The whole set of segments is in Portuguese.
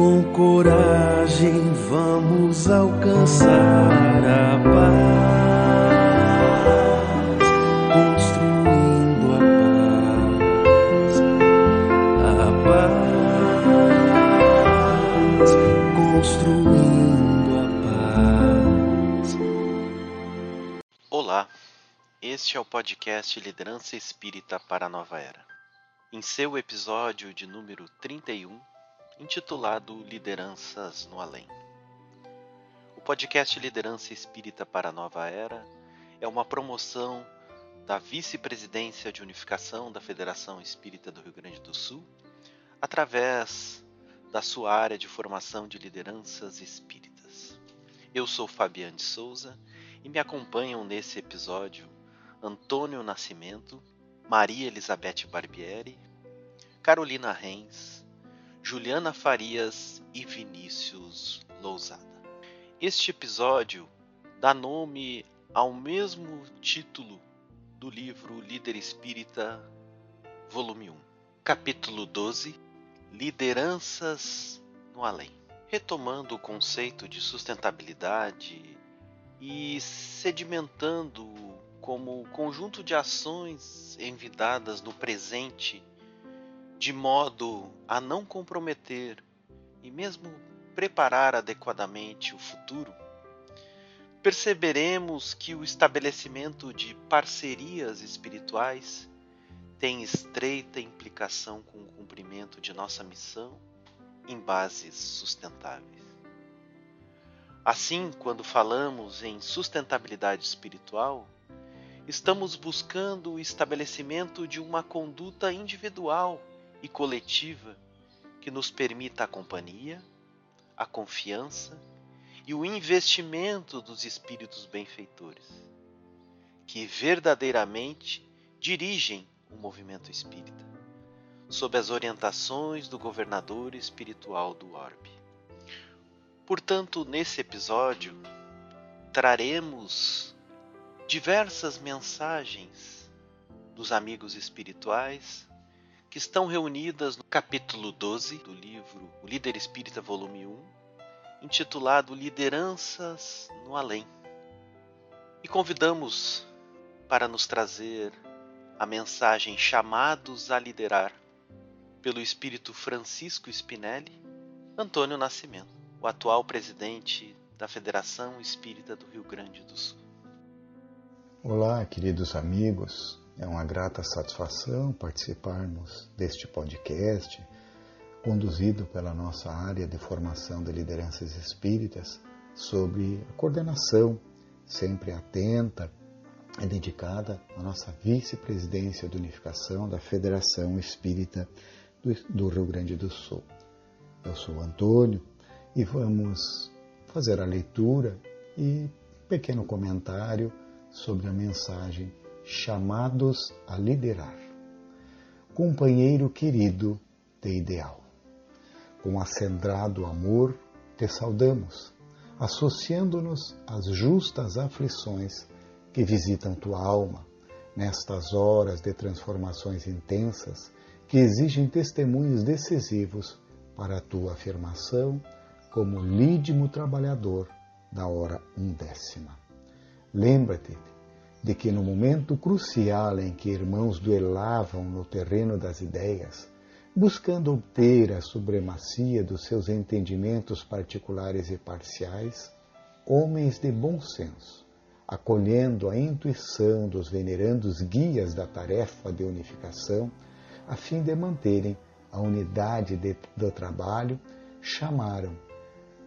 Com coragem vamos alcançar a paz, construindo a paz, a paz, construindo a paz. Olá, este é o podcast Liderança Espírita para a Nova Era. Em seu episódio de número 31, intitulado Lideranças no Além. O podcast Liderança Espírita para a Nova Era é uma promoção da Vice-Presidência de Unificação da Federação Espírita do Rio Grande do Sul, através da sua área de formação de lideranças espíritas. Eu sou Fabiane Souza e me acompanham nesse episódio Antônio Nascimento, Maria Elizabeth Barbieri, Carolina Reis, Juliana Farias e Vinícius Lousada. Este episódio dá nome ao mesmo título do livro Líder Espírita, volume 1, capítulo 12 Lideranças no Além. Retomando o conceito de sustentabilidade e sedimentando como conjunto de ações envidadas no presente de modo a não comprometer e mesmo preparar adequadamente o futuro, perceberemos que o estabelecimento de parcerias espirituais tem estreita implicação com o cumprimento de nossa missão em bases sustentáveis. Assim, quando falamos em sustentabilidade espiritual, estamos buscando o estabelecimento de uma conduta individual e coletiva que nos permita a companhia, a confiança e o investimento dos espíritos benfeitores, que verdadeiramente dirigem o movimento espírita, sob as orientações do governador espiritual do orbe. Portanto, nesse episódio, traremos diversas mensagens dos amigos espirituais que estão reunidas no capítulo 12 do livro O Líder Espírita, volume 1, intitulado Lideranças no Além. E convidamos para nos trazer a mensagem Chamados a Liderar, pelo espírito Francisco Spinelli, Antônio Nascimento, o atual presidente da Federação Espírita do Rio Grande do Sul. Olá, queridos amigos, é uma grata satisfação participarmos deste podcast, conduzido pela nossa área de formação de lideranças espíritas, sobre a coordenação sempre atenta e dedicada à nossa vice-presidência de unificação da Federação Espírita do Rio Grande do Sul. Eu sou Antônio e vamos fazer a leitura e um pequeno comentário sobre a mensagem chamados a liderar. Companheiro querido de ideal, com acendrado amor te saudamos, associando-nos às justas aflições que visitam tua alma nestas horas de transformações intensas que exigem testemunhos decisivos para a tua afirmação como lídimo trabalhador da hora undécima. Lembra-te de que no momento crucial em que irmãos duelavam no terreno das ideias, buscando obter a supremacia dos seus entendimentos particulares e parciais, homens de bom senso, acolhendo a intuição dos venerandos guias da tarefa de unificação, a fim de manterem a unidade de, do trabalho, chamaram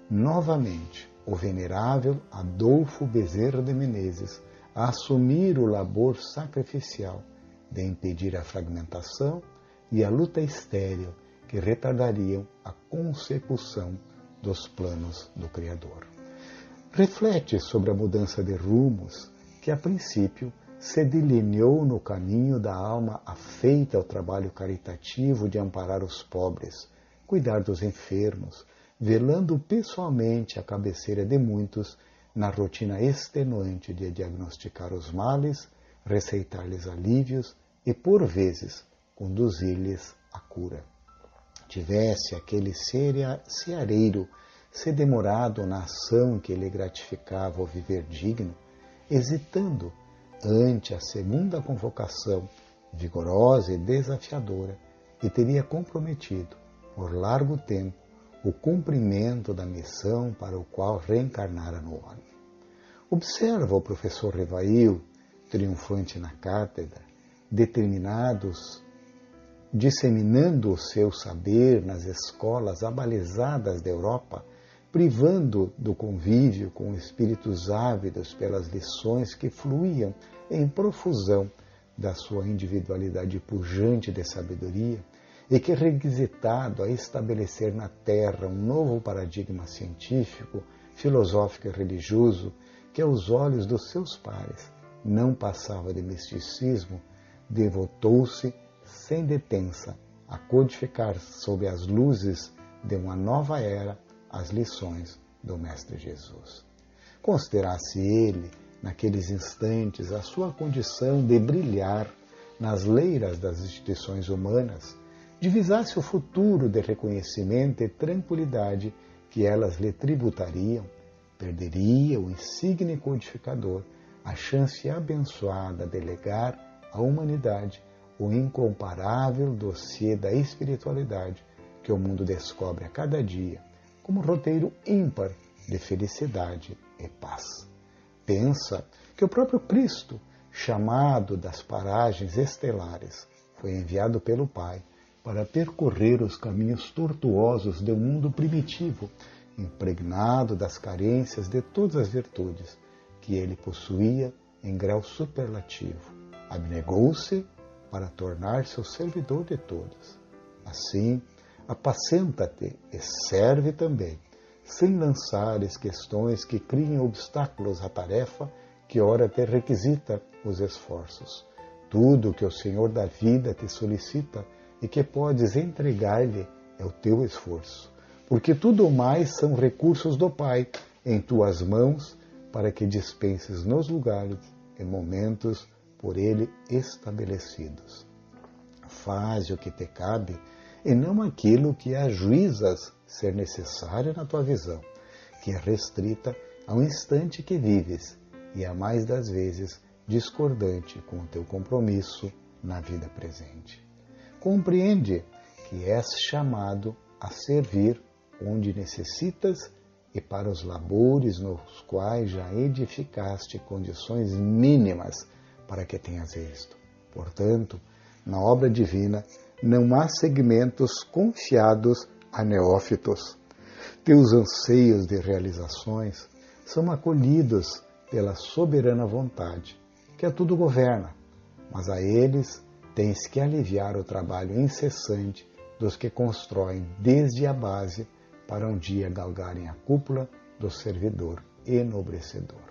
novamente o venerável Adolfo Bezerra de Menezes a assumir o labor sacrificial de impedir a fragmentação e a luta estéril que retardariam a consecução dos planos do Criador. Reflete sobre a mudança de rumos que, a princípio, se delineou no caminho da alma afeita ao trabalho caritativo de amparar os pobres, cuidar dos enfermos, velando pessoalmente a cabeceira de muitos na rotina extenuante de diagnosticar os males, receitar-lhes alívios e, por vezes, conduzir-lhes à cura. tivesse aquele ceareiro se demorado na ação que lhe gratificava o viver digno, hesitando ante a segunda convocação, vigorosa e desafiadora, e teria comprometido, por largo tempo, o cumprimento da missão para o qual reencarnara no homem. Observa o professor Revail, triunfante na cátedra, determinados, disseminando o seu saber nas escolas abalizadas da Europa, privando do convívio com espíritos ávidos pelas lições que fluíam em profusão da sua individualidade pujante de sabedoria, e que, requisitado a estabelecer na Terra um novo paradigma científico, filosófico e religioso, que aos olhos dos seus pares não passava de misticismo, devotou-se sem detença a codificar sob as luzes de uma nova era as lições do Mestre Jesus. Considerasse ele, naqueles instantes, a sua condição de brilhar nas leiras das instituições humanas, divisasse o futuro de reconhecimento e tranquilidade que elas lhe tributariam, perderia o insigne codificador a chance abençoada de legar à humanidade o incomparável dossiê da espiritualidade que o mundo descobre a cada dia como roteiro ímpar de felicidade e paz. Pensa que o próprio Cristo, chamado das paragens estelares, foi enviado pelo Pai para percorrer os caminhos tortuosos do mundo primitivo, impregnado das carências de todas as virtudes que ele possuía em grau superlativo. Abnegou-se para tornar-se o servidor de todos. Assim, apacenta-te e serve também, sem lançares questões que criem obstáculos à tarefa que ora te requisita os esforços. Tudo que o Senhor da vida te solicita e que podes entregar-lhe é o teu esforço, porque tudo mais são recursos do Pai em tuas mãos para que dispenses nos lugares e momentos por ele estabelecidos. Faze o que te cabe e não aquilo que ajuizas ser necessário na tua visão, que é restrita ao instante que vives e a mais das vezes discordante com o teu compromisso na vida presente. Compreende que és chamado a servir onde necessitas e para os labores nos quais já edificaste condições mínimas para que tenhas êxito. Portanto, na obra divina não há segmentos confiados a neófitos. Teus anseios de realizações são acolhidos pela soberana vontade, que a tudo governa, mas a eles tens que aliviar o trabalho incessante dos que constroem desde a base para um dia galgarem a cúpula do servidor enobrecedor.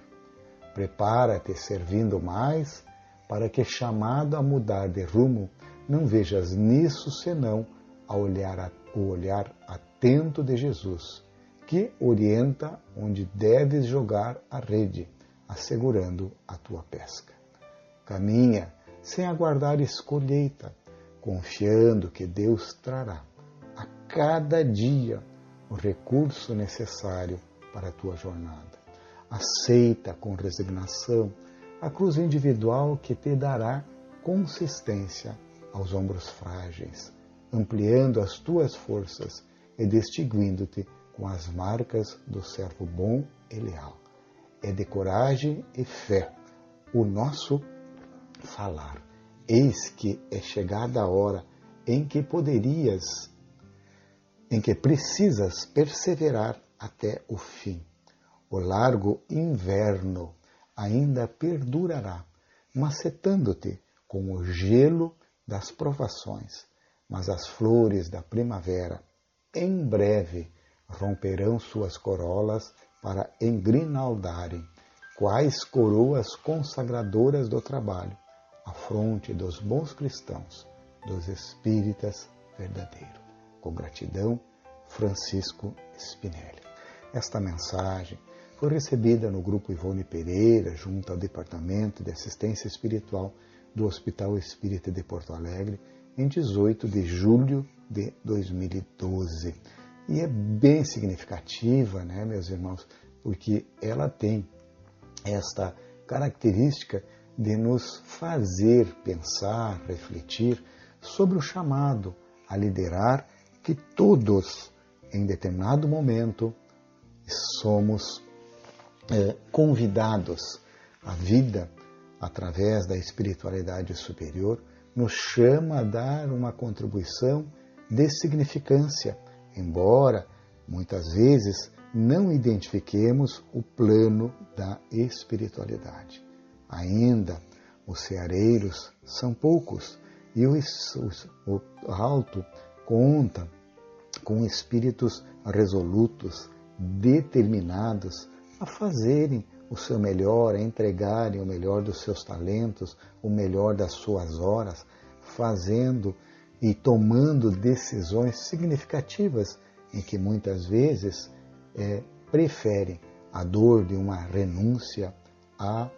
Prepara-te servindo mais para que, chamado a mudar de rumo, não vejas nisso senão a olhar, o olhar atento de Jesus, que orienta onde deves jogar a rede, assegurando a tua pesca. Caminha sem aguardar escolheita, confiando que Deus trará a cada dia o recurso necessário para a tua jornada. Aceita com resignação a cruz individual que te dará consistência aos ombros frágeis, ampliando as tuas forças e distinguindo-te com as marcas do servo bom e leal. É de coragem e fé o nosso falar. Eis que é chegada a hora em que poderias, em que precisas perseverar até o fim. O largo inverno ainda perdurará, macetando-te com o gelo das provações, mas as flores da primavera em breve romperão suas corolas para engrinaldarem, quais coroas consagradoras do trabalho, à fronte dos bons cristãos, dos espíritas verdadeiros. Com gratidão, Francisco Spinelli. Esta mensagem foi recebida no grupo Ivone Pereira, junto ao Departamento de Assistência Espiritual do Hospital Espírita de Porto Alegre, em 18 de julho de 2012. E é bem significativa, né, meus irmãos, porque ela tem esta característica de nos fazer pensar, refletir sobre o chamado a liderar que todos, em determinado momento, somos é, convidados. A vida, através da espiritualidade superior, nos chama a dar uma contribuição de significância, embora muitas vezes não identifiquemos o plano da espiritualidade. Ainda os ceareiros são poucos e o, o, o alto conta com espíritos resolutos, determinados a fazerem o seu melhor, a entregarem o melhor dos seus talentos, o melhor das suas horas, fazendo e tomando decisões significativas em que muitas vezes é, preferem a dor de uma renúncia à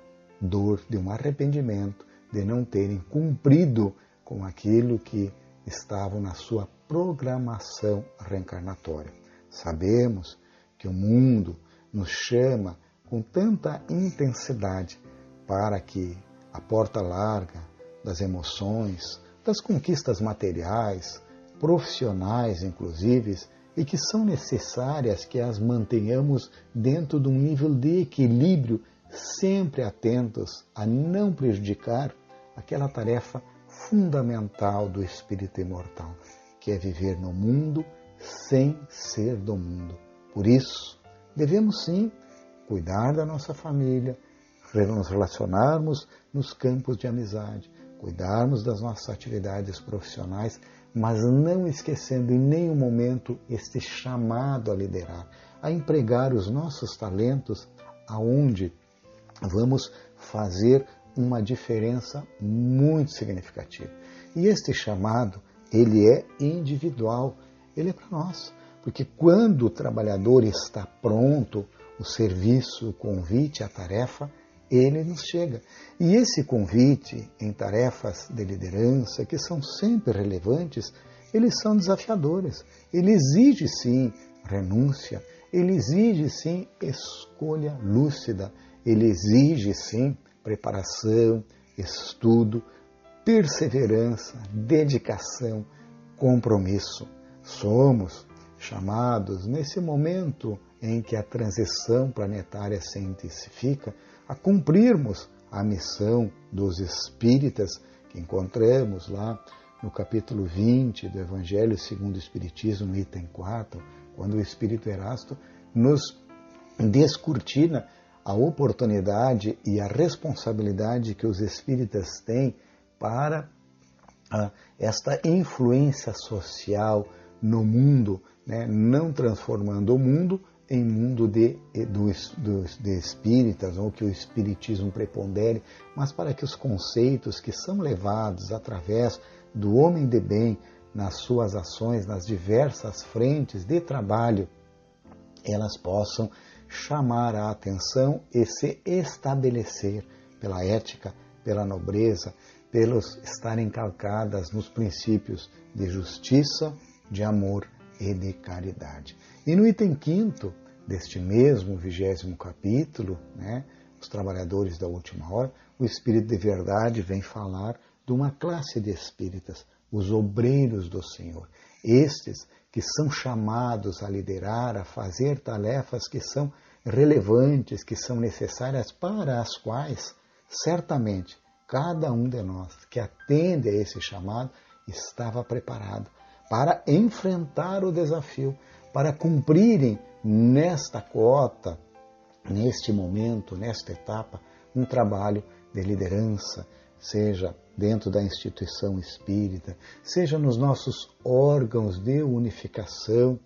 dor de um arrependimento de não terem cumprido com aquilo que estavam na sua programação reencarnatória. Sabemos que o mundo nos chama com tanta intensidade para que a porta larga das emoções, das conquistas materiais, profissionais inclusive, e que são necessárias que as mantenhamos dentro de um nível de equilíbrio, sempre atentos a não prejudicar aquela tarefa fundamental do espírito imortal, que é viver no mundo sem ser do mundo. Por isso, devemos sim cuidar da nossa família, nos relacionarmos nos campos de amizade, cuidarmos das nossas atividades profissionais, mas não esquecendo em nenhum momento este chamado a liderar, a empregar os nossos talentos aonde vamos fazer uma diferença muito significativa. E este chamado, ele é individual, ele é para nós. Porque quando o trabalhador está pronto, o serviço, o convite, a tarefa, ele nos chega. E esse convite em tarefas de liderança, que são sempre relevantes, eles são desafiadores. Ele exige sim renúncia, ele exige sim escolha lúcida, ele exige sim preparação, estudo, perseverança, dedicação, compromisso. Somos chamados, nesse momento em que a transição planetária se intensifica, a cumprirmos a missão dos espíritas que encontramos lá no capítulo 20 do Evangelho segundo o Espiritismo, no item 4, quando o Espírito Erasto nos descortina a oportunidade e a responsabilidade que os espíritas têm para ah, esta influência social no mundo, né? não transformando o mundo em mundo de, dos, dos, de espíritas, ou que o espiritismo prepondere, mas para que os conceitos que são levados através do homem de bem nas suas ações, nas diversas frentes de trabalho, elas possam chamar a atenção e se estabelecer pela ética, pela nobreza, pelos estarem calcadas nos princípios de justiça, de amor e de caridade. E no item quinto deste mesmo vigésimo capítulo, né, os trabalhadores da última hora, o Espírito de Verdade vem falar de uma classe de espíritas, os obreiros do Senhor. Estes que são chamados a liderar, a fazer tarefas que são relevantes, que são necessárias, para as quais, certamente, cada um de nós que atende a esse chamado estava preparado para enfrentar o desafio, para cumprirem nesta cota, neste momento, nesta etapa, um trabalho de liderança, seja dentro da instituição espírita, seja nos nossos órgãos de unificação,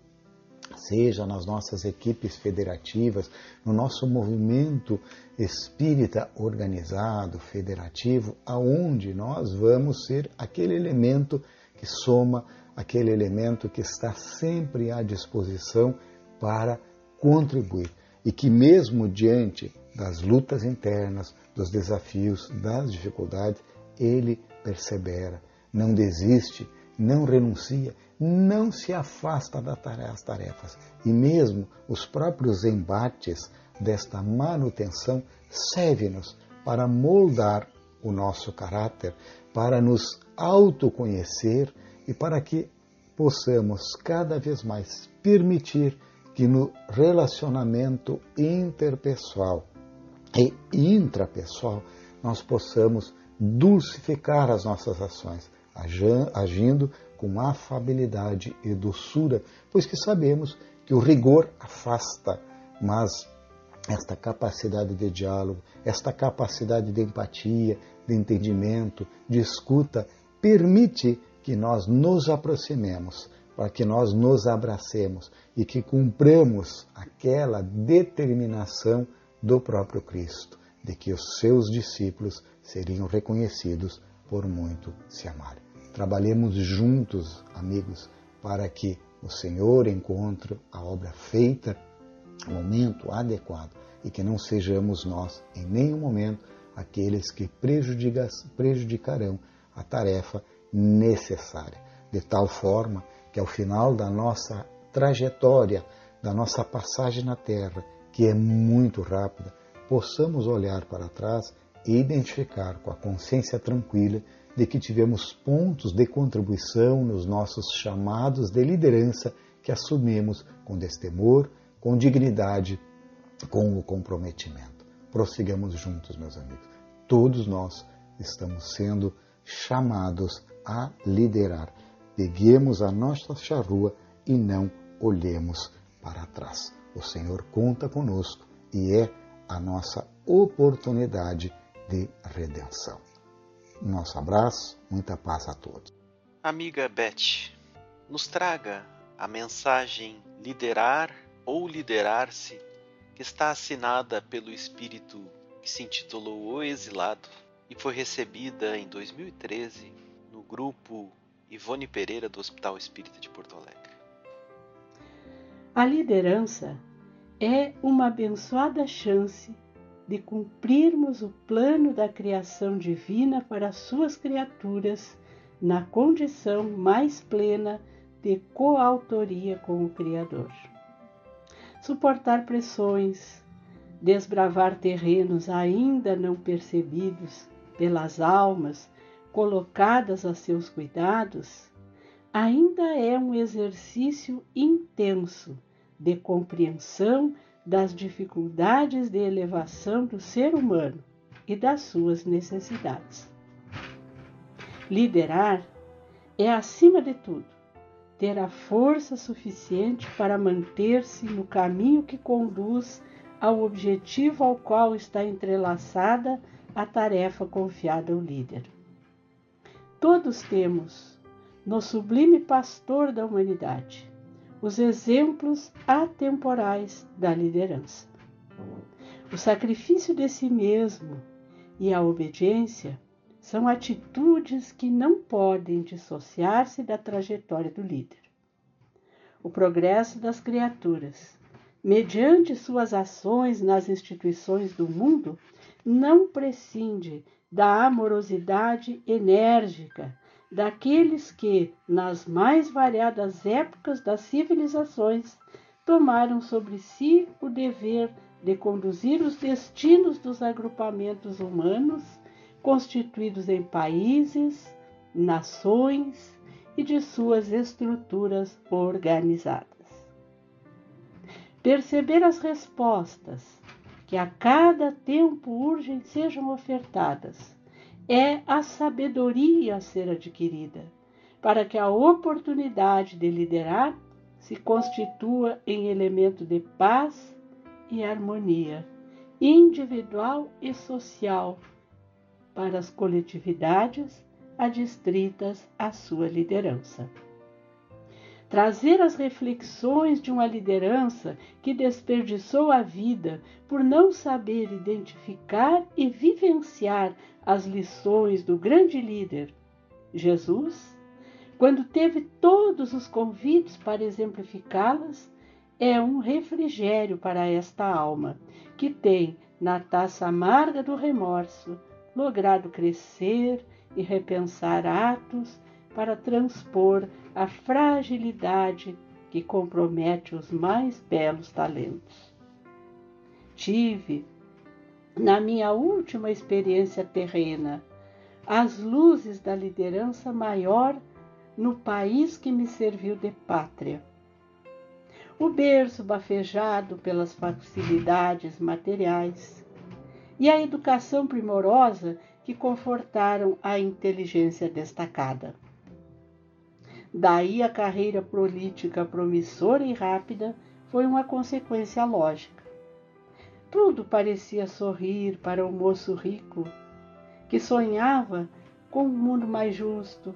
seja nas nossas equipes federativas, no nosso movimento espírita organizado, federativo, aonde nós vamos ser aquele elemento que soma, aquele elemento que está sempre à disposição para contribuir. E que mesmo diante das lutas internas, dos desafios, das dificuldades, ele persevera, não desiste, não renuncia, não se afasta das tarefas. E mesmo os próprios embates desta manutenção servem-nos para moldar o nosso caráter, para nos autoconhecer e para que possamos cada vez mais permitir que no relacionamento interpessoal e intrapessoal nós possamos dulcificar as nossas ações, agindo com afabilidade e doçura, pois que sabemos que o rigor afasta, mas esta capacidade de diálogo, esta capacidade de empatia, de entendimento, de escuta, permite que nós nos aproximemos, para que nós nos abracemos e que cumpramos aquela determinação do próprio Cristo, de que os seus discípulos seriam reconhecidos por muito se amarem. Trabalhemos juntos, amigos, para que o Senhor encontre a obra feita no momento adequado e que não sejamos nós, em nenhum momento, aqueles que prejudicarão a tarefa necessária, de tal forma que ao final da nossa trajetória, da nossa passagem na Terra, que é muito rápida, possamos olhar para trás e identificar com a consciência tranquila de que tivemos pontos de contribuição nos nossos chamados de liderança que assumimos com destemor, com dignidade, com o comprometimento. Prossigamos juntos, meus amigos. Todos nós estamos sendo chamados a liderar. Peguemos a nossa charrua e não olhemos para trás. O Senhor conta conosco e é a nossa oportunidade de redenção. Nosso abraço, muita paz a todos. Amiga Beth, nos traga a mensagem liderar ou liderar-se que está assinada pelo espírito que se intitulou O Exilado e foi recebida em 2013 no grupo Ivone Pereira do Hospital Espírita de Porto Alegre. A liderança é uma abençoada chance de cumprirmos o plano da criação divina para as suas criaturas na condição mais plena de coautoria com o Criador. Suportar pressões, desbravar terrenos ainda não percebidos pelas almas colocadas a seus cuidados, ainda é um exercício intenso de compreensão das dificuldades de elevação do ser humano e das suas necessidades. Liderar é, acima de tudo, ter a força suficiente para manter-se no caminho que conduz ao objetivo ao qual está entrelaçada a tarefa confiada ao líder. Todos temos, no sublime pastor da humanidade, os exemplos atemporais da liderança. O sacrifício de si mesmo e a obediência são atitudes que não podem dissociar-se da trajetória do líder. O progresso das criaturas, mediante suas ações nas instituições do mundo, não prescinde da amorosidade enérgica daqueles que, nas mais variadas épocas das civilizações, tomaram sobre si o dever de conduzir os destinos dos agrupamentos humanos constituídos em países, nações e de suas estruturas organizadas. Perceber as respostas que a cada tempo urgem sejam ofertadas é a sabedoria a ser adquirida, para que a oportunidade de liderar se constitua em elemento de paz e harmonia, individual e social, para as coletividades adstritas à sua liderança trazer as reflexões de uma liderança que desperdiçou a vida por não saber identificar e vivenciar as lições do grande líder, Jesus, quando teve todos os convites para exemplificá-las, é um refrigério para esta alma, que tem, na taça amarga do remorso, logrado crescer e repensar atos para transpor a fragilidade que compromete os mais belos talentos. Tive, na minha última experiência terrena, as luzes da liderança maior no país que me serviu de pátria. O berço bafejado pelas facilidades materiais e a educação primorosa que confortaram a inteligência destacada. Daí a carreira política promissora e rápida foi uma consequência lógica. Tudo parecia sorrir para o moço rico, que sonhava com um mundo mais justo,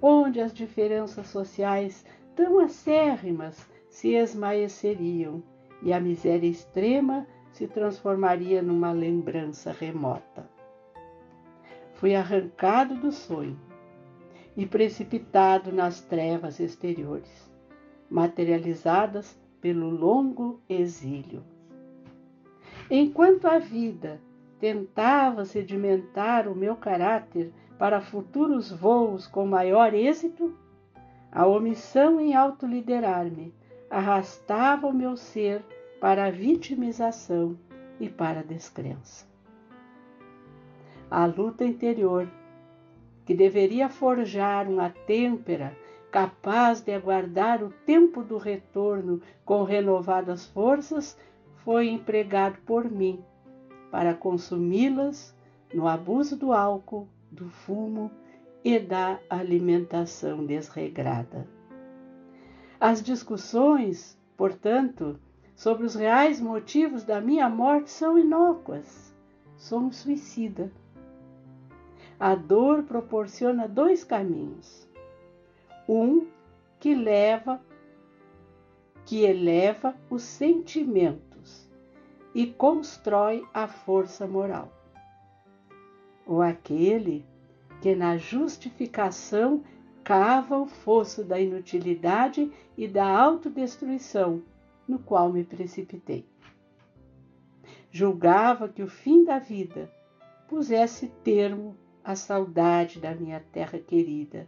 onde as diferenças sociais tão acérrimas se esmaeceriam e a miséria extrema se transformaria numa lembrança remota. Fui arrancado do sonho e precipitado nas trevas exteriores, materializadas pelo longo exílio. Enquanto a vida tentava sedimentar o meu caráter para futuros voos com maior êxito, a omissão em autoliderar-me arrastava o meu ser para a vitimização e para a descrença. A luta interior que deveria forjar uma têmpera capaz de aguardar o tempo do retorno com renovadas forças, foi empregado por mim para consumi-las no abuso do álcool, do fumo e da alimentação desregrada. As discussões, portanto, sobre os reais motivos da minha morte são inócuas. Sou um suicida a dor proporciona dois caminhos. Um que leva que eleva os sentimentos e constrói a força moral. Ou aquele que na justificação cava o fosso da inutilidade e da autodestruição no qual me precipitei. Julgava que o fim da vida pusesse termo a saudade da minha terra querida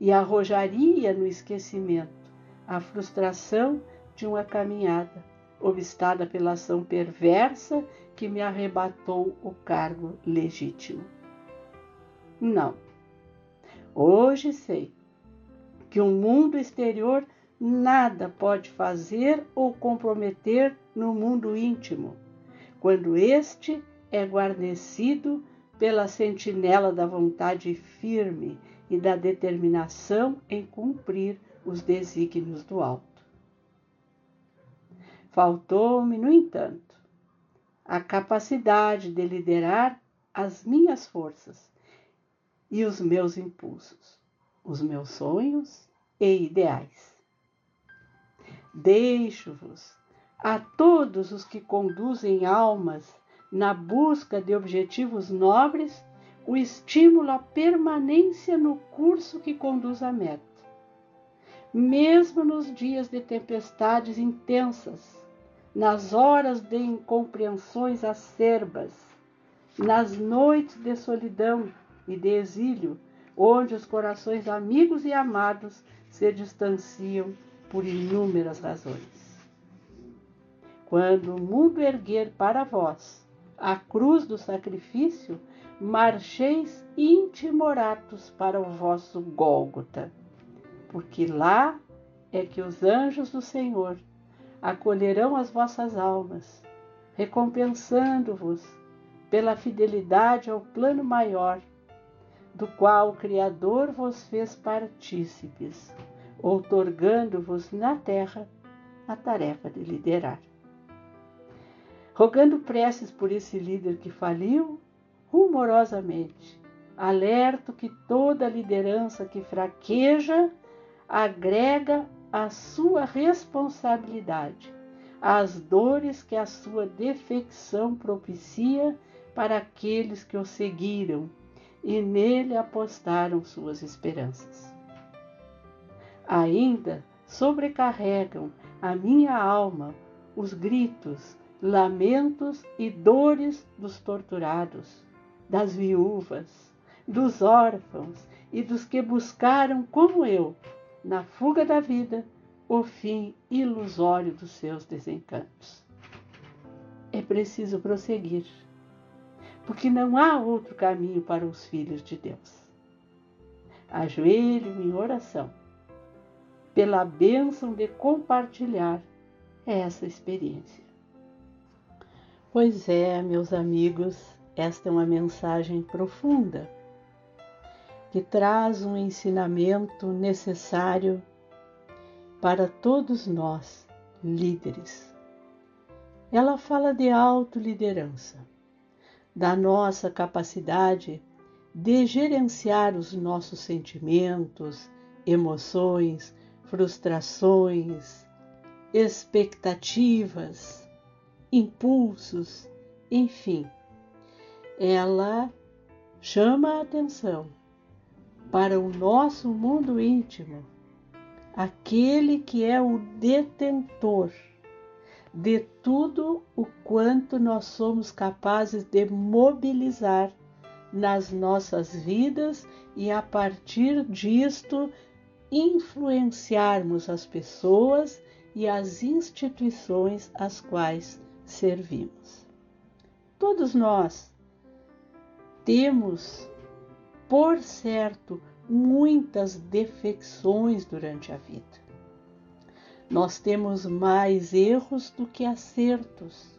e arrojaria no esquecimento a frustração de uma caminhada obstada pela ação perversa que me arrebatou o cargo legítimo. Não. Hoje sei que o mundo exterior nada pode fazer ou comprometer no mundo íntimo, quando este é guarnecido pela sentinela da vontade firme e da determinação em cumprir os desígnios do alto. Faltou-me, no entanto, a capacidade de liderar as minhas forças e os meus impulsos, os meus sonhos e ideais. Deixo-vos a todos os que conduzem almas na busca de objetivos nobres, o estímulo à permanência no curso que conduz à meta. Mesmo nos dias de tempestades intensas, nas horas de incompreensões acerbas, nas noites de solidão e de exílio, onde os corações amigos e amados se distanciam por inúmeras razões. Quando o mundo erguer para vós a cruz do sacrifício, marcheis intimoratos para o vosso Gólgota, porque lá é que os anjos do Senhor acolherão as vossas almas, recompensando-vos pela fidelidade ao plano maior, do qual o Criador vos fez partícipes, outorgando-vos na terra a tarefa de liderar rogando preces por esse líder que faliu, rumorosamente, alerto que toda liderança que fraqueja agrega a sua responsabilidade às dores que a sua defecção propicia para aqueles que o seguiram e nele apostaram suas esperanças. Ainda sobrecarregam a minha alma os gritos lamentos e dores dos torturados, das viúvas, dos órfãos e dos que buscaram, como eu, na fuga da vida, o fim ilusório dos seus desencantos. É preciso prosseguir, porque não há outro caminho para os filhos de Deus. Ajoelho em oração, pela bênção de compartilhar essa experiência. Pois é, meus amigos, esta é uma mensagem profunda que traz um ensinamento necessário para todos nós, líderes. Ela fala de autoliderança, da nossa capacidade de gerenciar os nossos sentimentos, emoções, frustrações, expectativas, impulsos, enfim. Ela chama a atenção para o nosso mundo íntimo aquele que é o detentor de tudo o quanto nós somos capazes de mobilizar nas nossas vidas e a partir disto influenciarmos as pessoas e as instituições às quais servimos. Todos nós temos, por certo, muitas defecções durante a vida. Nós temos mais erros do que acertos.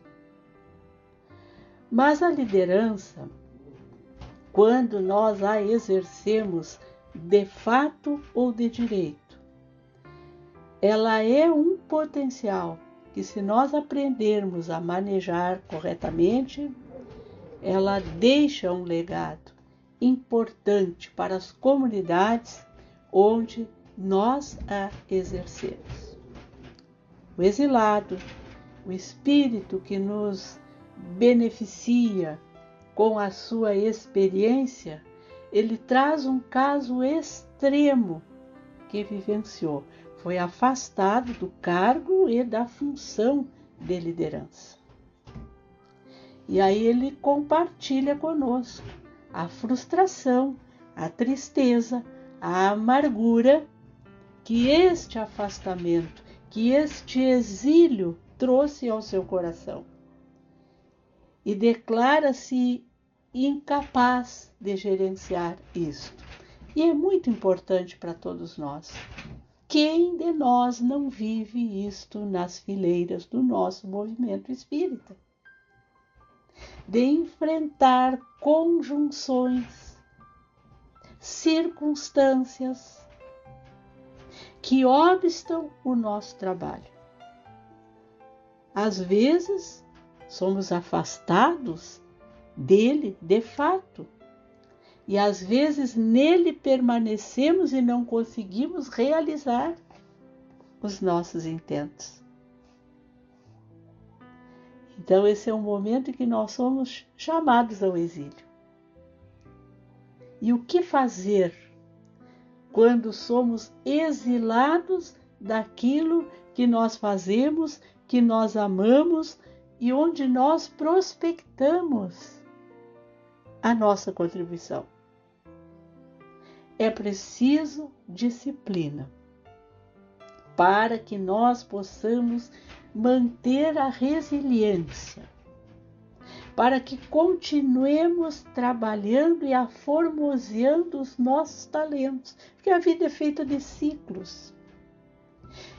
Mas a liderança, quando nós a exercemos de fato ou de direito, ela é um potencial que, se nós aprendermos a manejar corretamente, ela deixa um legado importante para as comunidades onde nós a exercemos. O exilado, o espírito que nos beneficia com a sua experiência, ele traz um caso extremo que vivenciou. Foi afastado do cargo e da função de liderança. E aí ele compartilha conosco a frustração, a tristeza, a amargura que este afastamento, que este exílio trouxe ao seu coração. E declara-se incapaz de gerenciar isto. E é muito importante para todos nós. Quem de nós não vive isto nas fileiras do nosso movimento espírita? de enfrentar conjunções, circunstâncias que obstam o nosso trabalho. Às vezes, somos afastados dele de fato, e às vezes nele permanecemos e não conseguimos realizar os nossos intentos. Então, esse é um momento em que nós somos chamados ao exílio. E o que fazer quando somos exilados daquilo que nós fazemos, que nós amamos e onde nós prospectamos a nossa contribuição? É preciso disciplina para que nós possamos manter a resiliência, para que continuemos trabalhando e aformoseando os nossos talentos, porque a vida é feita de ciclos.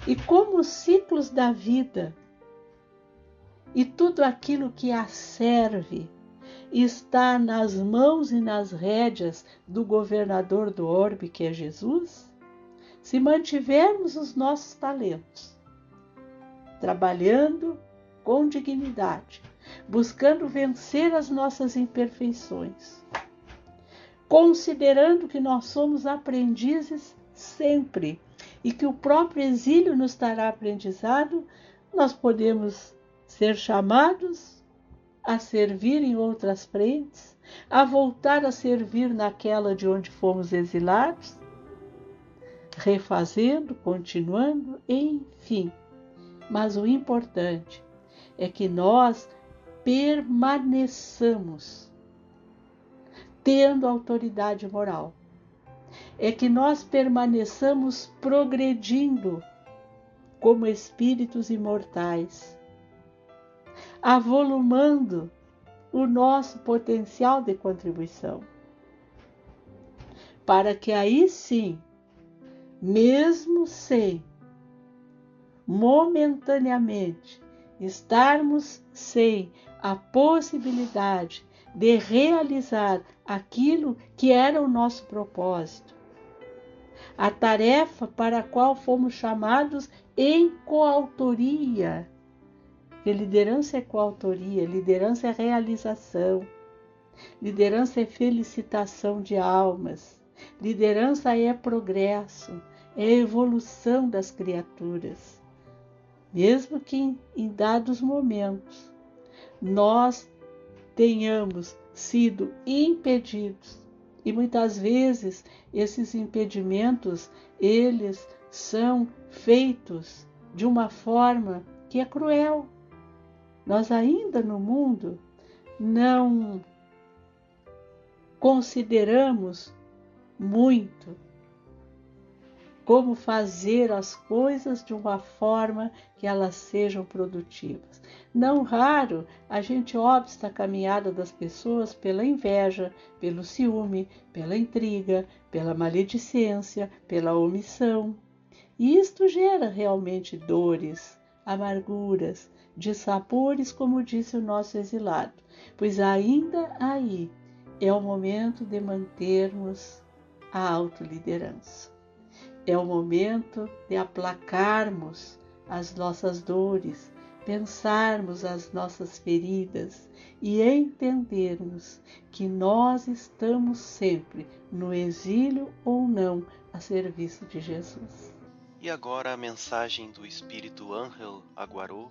E como os ciclos da vida e tudo aquilo que a serve está nas mãos e nas rédeas do governador do orbe, que é Jesus, se mantivermos os nossos talentos, trabalhando com dignidade, buscando vencer as nossas imperfeições, considerando que nós somos aprendizes sempre e que o próprio exílio nos dará aprendizado, nós podemos ser chamados a servir em outras frentes, a voltar a servir naquela de onde fomos exilados, refazendo, continuando, enfim mas o importante é que nós permaneçamos tendo autoridade moral. é que nós permaneçamos progredindo como espíritos imortais, avolumando o nosso potencial de contribuição, para que aí sim, mesmo sem momentaneamente estarmos sem a possibilidade de realizar aquilo que era o nosso propósito, a tarefa para a qual fomos chamados em coautoria. Porque liderança é coautoria, liderança é realização, liderança é felicitação de almas, liderança é progresso, é evolução das criaturas. Mesmo que em, dados momentos nós tenhamos sido impedidos e muitas vezes esses impedimentos eles são feitos de uma forma que é cruel. Nós ainda no mundo não consideramos muito como fazer as coisas de uma forma que elas sejam produtivas. Não raro a gente obsta a caminhada das pessoas pela inveja, pelo ciúme, pela intriga, pela maledicência, pela omissão. E isto gera realmente dores, amarguras, dissabores, como disse o nosso exilado, pois ainda aí é o momento de mantermos a autoliderança. É o momento de aplacarmos as nossas dores, pensarmos as nossas feridas e entendermos que nós estamos sempre, no exílio ou não, a serviço de Jesus. E agora a mensagem do espírito Ángel Aguarô,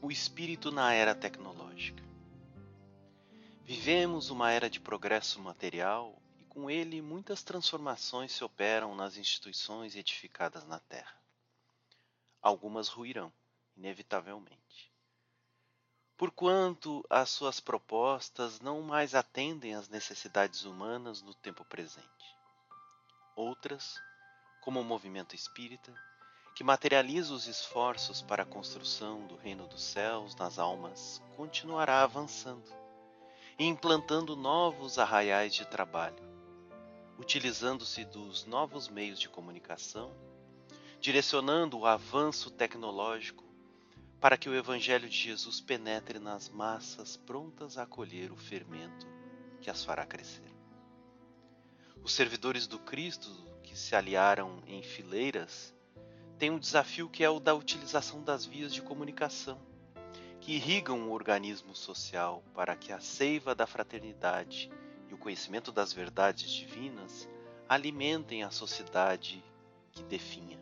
o espírito na era tecnológica. Vivemos uma era de progresso material com ele muitas transformações se operam nas instituições edificadas na terra. Algumas ruirão, inevitavelmente. Porquanto as suas propostas não mais atendem às necessidades humanas no tempo presente. Outras, como o movimento espírita, que materializa os esforços para a construção do reino dos céus nas almas, continuará avançando e implantando novos arraiais de trabalho, utilizando-se dos novos meios de comunicação, direcionando o avanço tecnológico para que o Evangelho de Jesus penetre nas massas prontas a acolher o fermento que as fará crescer. Os servidores do Cristo que se aliaram em fileiras têm um desafio que é o da utilização das vias de comunicação, que irrigam o organismo social para que a seiva da fraternidade e o conhecimento das verdades divinas alimentem a sociedade que definha.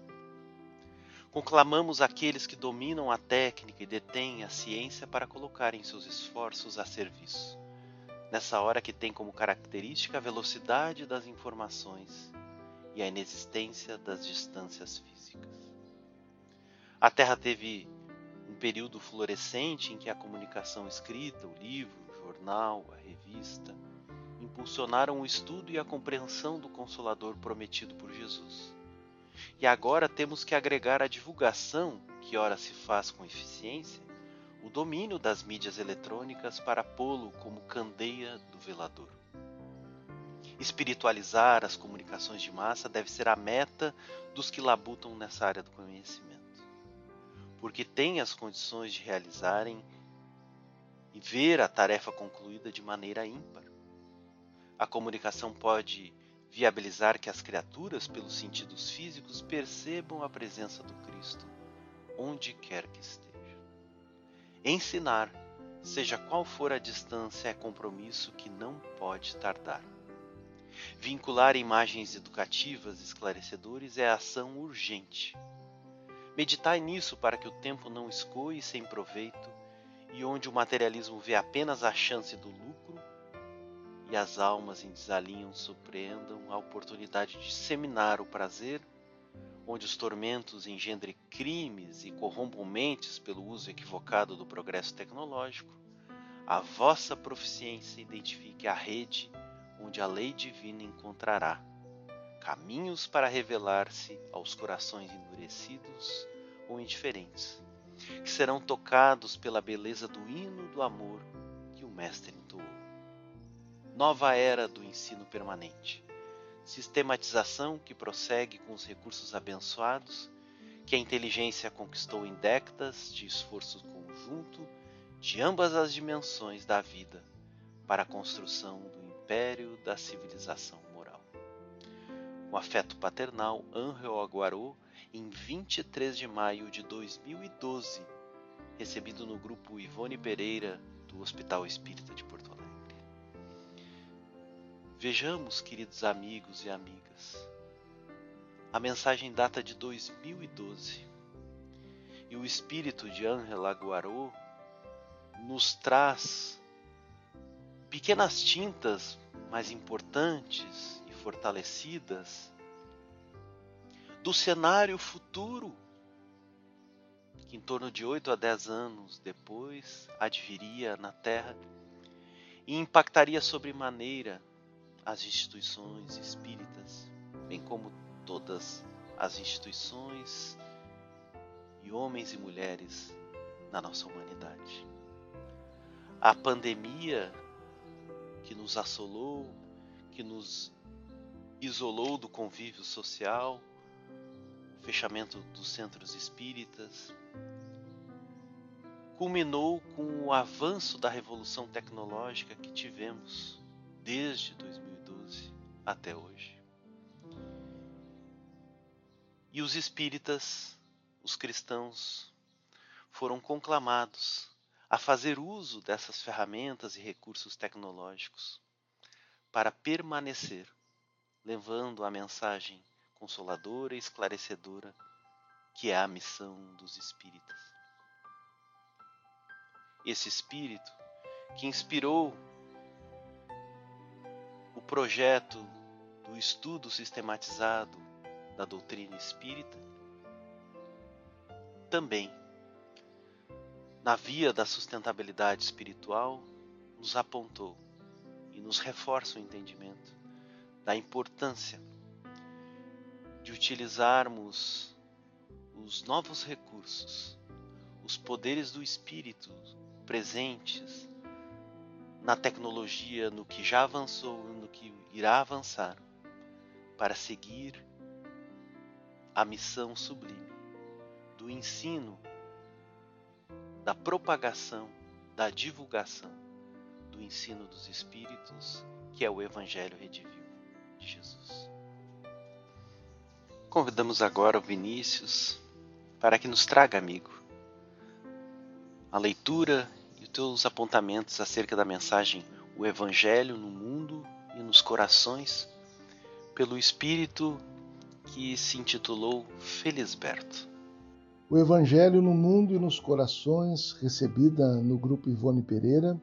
Conclamamos aqueles que dominam a técnica e detêm a ciência para colocarem seus esforços a serviço, nessa hora que tem como característica a velocidade das informações e a inexistência das distâncias físicas. A Terra teve um período florescente em que a comunicação escrita, o livro, o jornal, a revista, impulsionaram o estudo e a compreensão do Consolador prometido por Jesus. E agora temos que agregar a divulgação, que ora se faz com eficiência, o domínio das mídias eletrônicas para pô-lo como candeia do velador. Espiritualizar as comunicações de massa deve ser a meta dos que labutam nessa área do conhecimento, porque têm as condições de realizarem e ver a tarefa concluída de maneira ímpar. A comunicação pode viabilizar que as criaturas, pelos sentidos físicos, percebam a presença do Cristo onde quer que esteja. Ensinar, seja qual for a distância, é compromisso que não pode tardar. Vincular imagens educativas esclarecedores é ação urgente. Meditai nisso para que o tempo não escoe sem proveito e onde o materialismo vê apenas a chance do lucro, e as almas em desalinho surpreendam a oportunidade de disseminar o prazer, onde os tormentos engendrem crimes e corrompam mentes pelo uso equivocado do progresso tecnológico, a vossa proficiência identifique a rede onde a lei divina encontrará caminhos para revelar-se aos corações endurecidos ou indiferentes, que serão tocados pela beleza do hino do amor que o Mestre entoou. Nova era do ensino permanente, sistematização que prossegue com os recursos abençoados que a inteligência conquistou em décadas de esforço conjunto de ambas as dimensões da vida para a construção do império da civilização Com afeto paternal, Angel Aguarô, em 23 de maio de 2012, recebido no grupo Ivone Pereira do Hospital Espírita de Porto Alegre. Vejamos, queridos amigos e amigas, a mensagem data de 2012 e o espírito de Angela Guarô nos traz pequenas tintas mais importantes fortalecidas do cenário futuro que em torno de 8 a 10 anos depois adviria na Terra e impactaria sobremaneira as instituições espíritas, bem como todas as instituições e homens e mulheres na nossa humanidade. A pandemia que nos assolou, que nos isolou do convívio social, fechamento dos centros espíritas, culminou com o avanço da revolução tecnológica que tivemos desde 2012 até hoje. E os espíritas, os cristãos, foram conclamados a fazer uso dessas ferramentas e recursos tecnológicos para permanecer, levando a mensagem consoladora e esclarecedora que é a missão dos espíritas. Esse espírito que inspirou o projeto do estudo sistematizado da doutrina espírita, também na via da sustentabilidade espiritual nos apontou e nos reforça o entendimento da importância de utilizarmos os novos recursos, os poderes do espírito presentes na tecnologia, no que já avançou no que irá avançar, para seguir a missão sublime do ensino, da propagação, da divulgação do ensino dos Espíritos, que é o Evangelho redivivo de Jesus. Convidamos agora o Vinícius para que nos traga, amigo, a leitura e os teus apontamentos acerca da mensagem O Evangelho no mundo e nos corações, pelo Espírito que se intitulou Felisberto. O Evangelho no Mundo e nos Corações, recebida no grupo Ivone Pereira,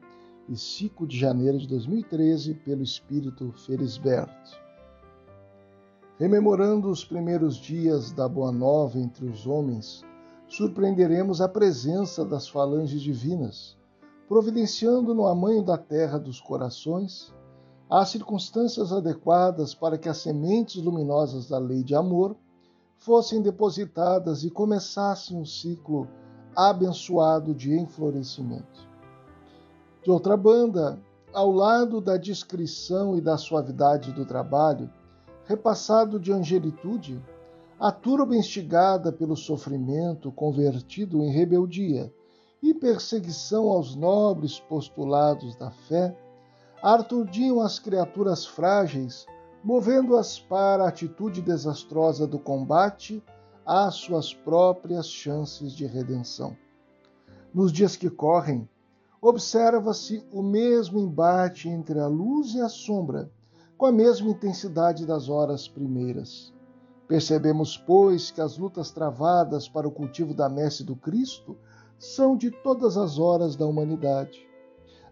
e 5 de janeiro de 2013, pelo Espírito Felisberto. Rememorando os primeiros dias da Boa Nova entre os homens, surpreenderemos a presença das falanges divinas, providenciando no amanho da terra dos corações as circunstâncias adequadas para que as sementes luminosas da lei de amor fossem depositadas e começasse um ciclo abençoado de enflorescimento. De outra banda, ao lado da discrição e da suavidade do trabalho, repassado de angelitude, a turba instigada pelo sofrimento convertido em rebeldia e perseguição aos nobres postulados da fé, arturdiam as criaturas frágeis, movendo-as para a atitude desastrosa do combate às suas próprias chances de redenção. Nos dias que correm, observa-se o mesmo embate entre a luz e a sombra, com a mesma intensidade das horas primeiras. Percebemos, pois, que as lutas travadas para o cultivo da messe do Cristo são de todas as horas da humanidade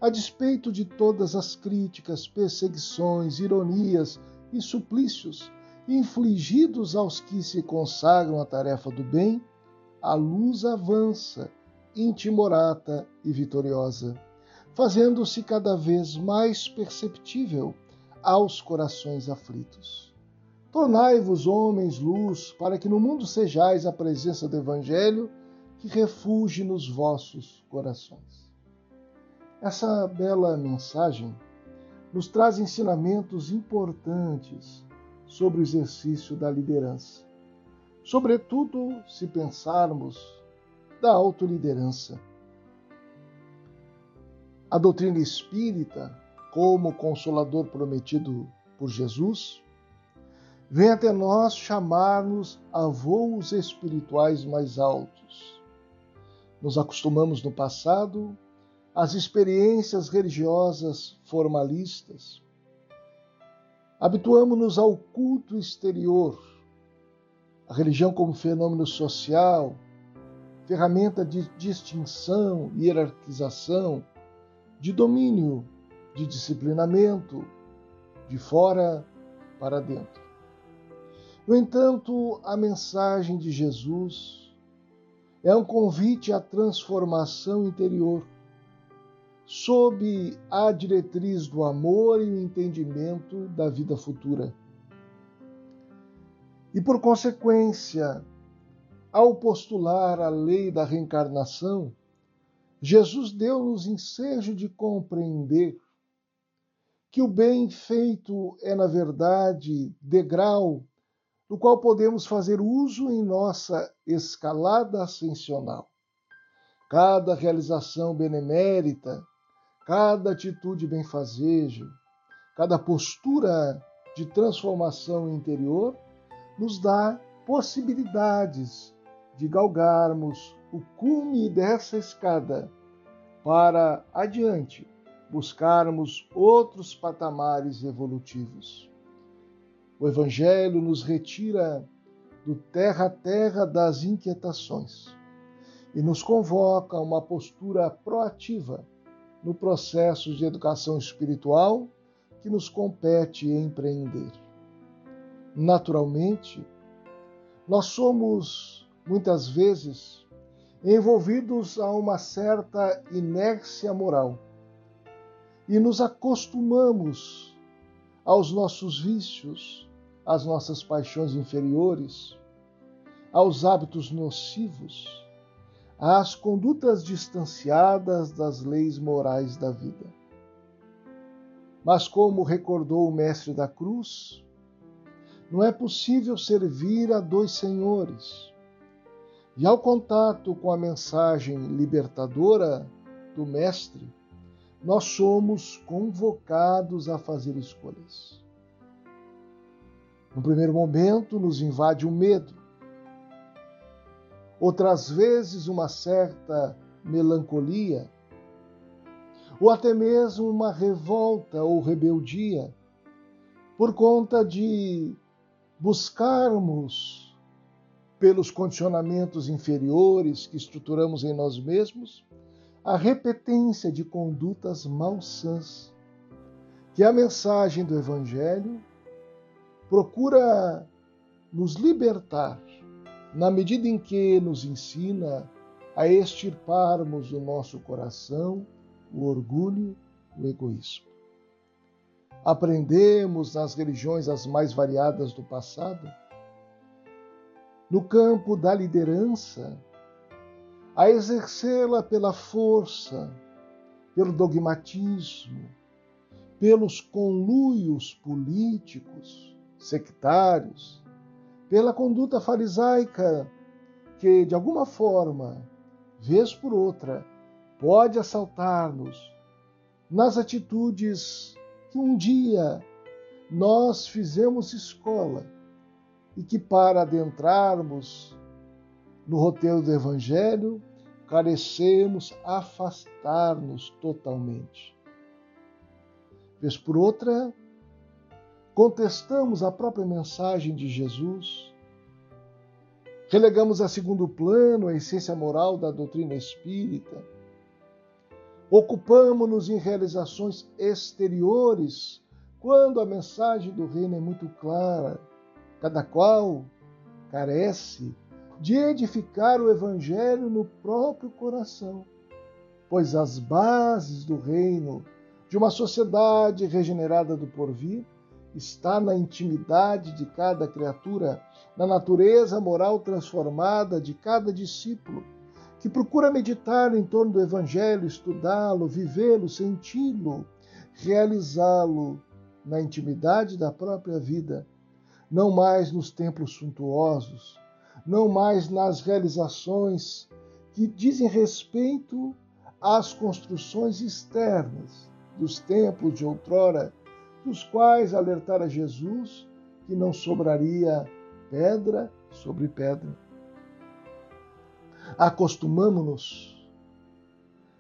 a despeito de todas as críticas, perseguições, ironias e suplícios infligidos aos que se consagram à tarefa do bem, a luz avança, intimorata e vitoriosa, fazendo-se cada vez mais perceptível aos corações aflitos. Tornai-vos homens luz, para que no mundo sejais a presença do Evangelho que refugie nos vossos corações. Essa bela mensagem nos traz ensinamentos importantes sobre o exercício da liderança, sobretudo se pensarmos da autoliderança. A doutrina espírita, como consolador prometido por Jesus, vem até nós chamar-nos a voos espirituais mais altos. Nos acostumamos no passado às experiências religiosas formalistas. Habituamos-nos ao culto exterior, a religião como fenômeno social, ferramenta de distinção, hierarquização, de domínio, de disciplinamento, de fora para dentro. No entanto, a mensagem de Jesus é um convite à transformação interior, sob a diretriz do amor e o entendimento da vida futura. E por consequência, ao postular a lei da reencarnação, Jesus deu-nos ensejo de compreender que o bem feito é, na verdade, degrau do qual podemos fazer uso em nossa escalada ascensional. Cada realização benemérita, cada atitude benfazeja, cada postura de transformação interior nos dá possibilidades de galgarmos o cume dessa escada para adiante buscarmos outros patamares evolutivos. O Evangelho nos retira do terra a terra das inquietações e nos convoca a uma postura proativa no processo de educação espiritual que nos compete empreender. Naturalmente, nós somos muitas vezes envolvidos a uma certa inércia moral e nos acostumamos aos nossos vícios, às nossas paixões inferiores, aos hábitos nocivos, às condutas distanciadas das leis morais da vida. Mas, como recordou o Mestre da Cruz, não é possível servir a dois senhores. E ao contato com a mensagem libertadora do Mestre, nós somos convocados a fazer escolhas. No primeiro momento, nos invade o medo. Outras vezes, uma certa melancolia, ou até mesmo uma revolta ou rebeldia, por conta de buscarmos, pelos condicionamentos inferiores que estruturamos em nós mesmos, a repetência de condutas malsãs, que a mensagem do Evangelho procura nos libertar, na medida em que nos ensina a extirparmos do nosso coração o orgulho, o egoísmo. Aprendemos nas religiões as mais variadas do passado, no campo da liderança, a exercê-la pela força, pelo dogmatismo, pelos conluios políticos, sectários, pela conduta farisaica que, de alguma forma, vez por outra, pode assaltar-nos nas atitudes que um dia nós fizemos escola e que, para adentrarmos no roteiro do Evangelho, carecemos afastar-nos totalmente. Vez por outra, contestamos a própria mensagem de Jesus, relegamos a segundo plano a essência moral da doutrina espírita, ocupamos-nos em realizações exteriores quando a mensagem do reino é muito clara, cada qual carece de edificar o Evangelho no próprio coração, pois as bases do reino de uma sociedade regenerada do porvir está na intimidade de cada criatura, na natureza moral transformada de cada discípulo, que procura meditar em torno do Evangelho, estudá-lo, vivê-lo, senti-lo, realizá-lo na intimidade da própria vida, não mais nos templos suntuosos, não mais nas realizações que dizem respeito às construções externas dos templos de outrora, dos quais alertara Jesus que não sobraria pedra sobre pedra. Acostumamos-nos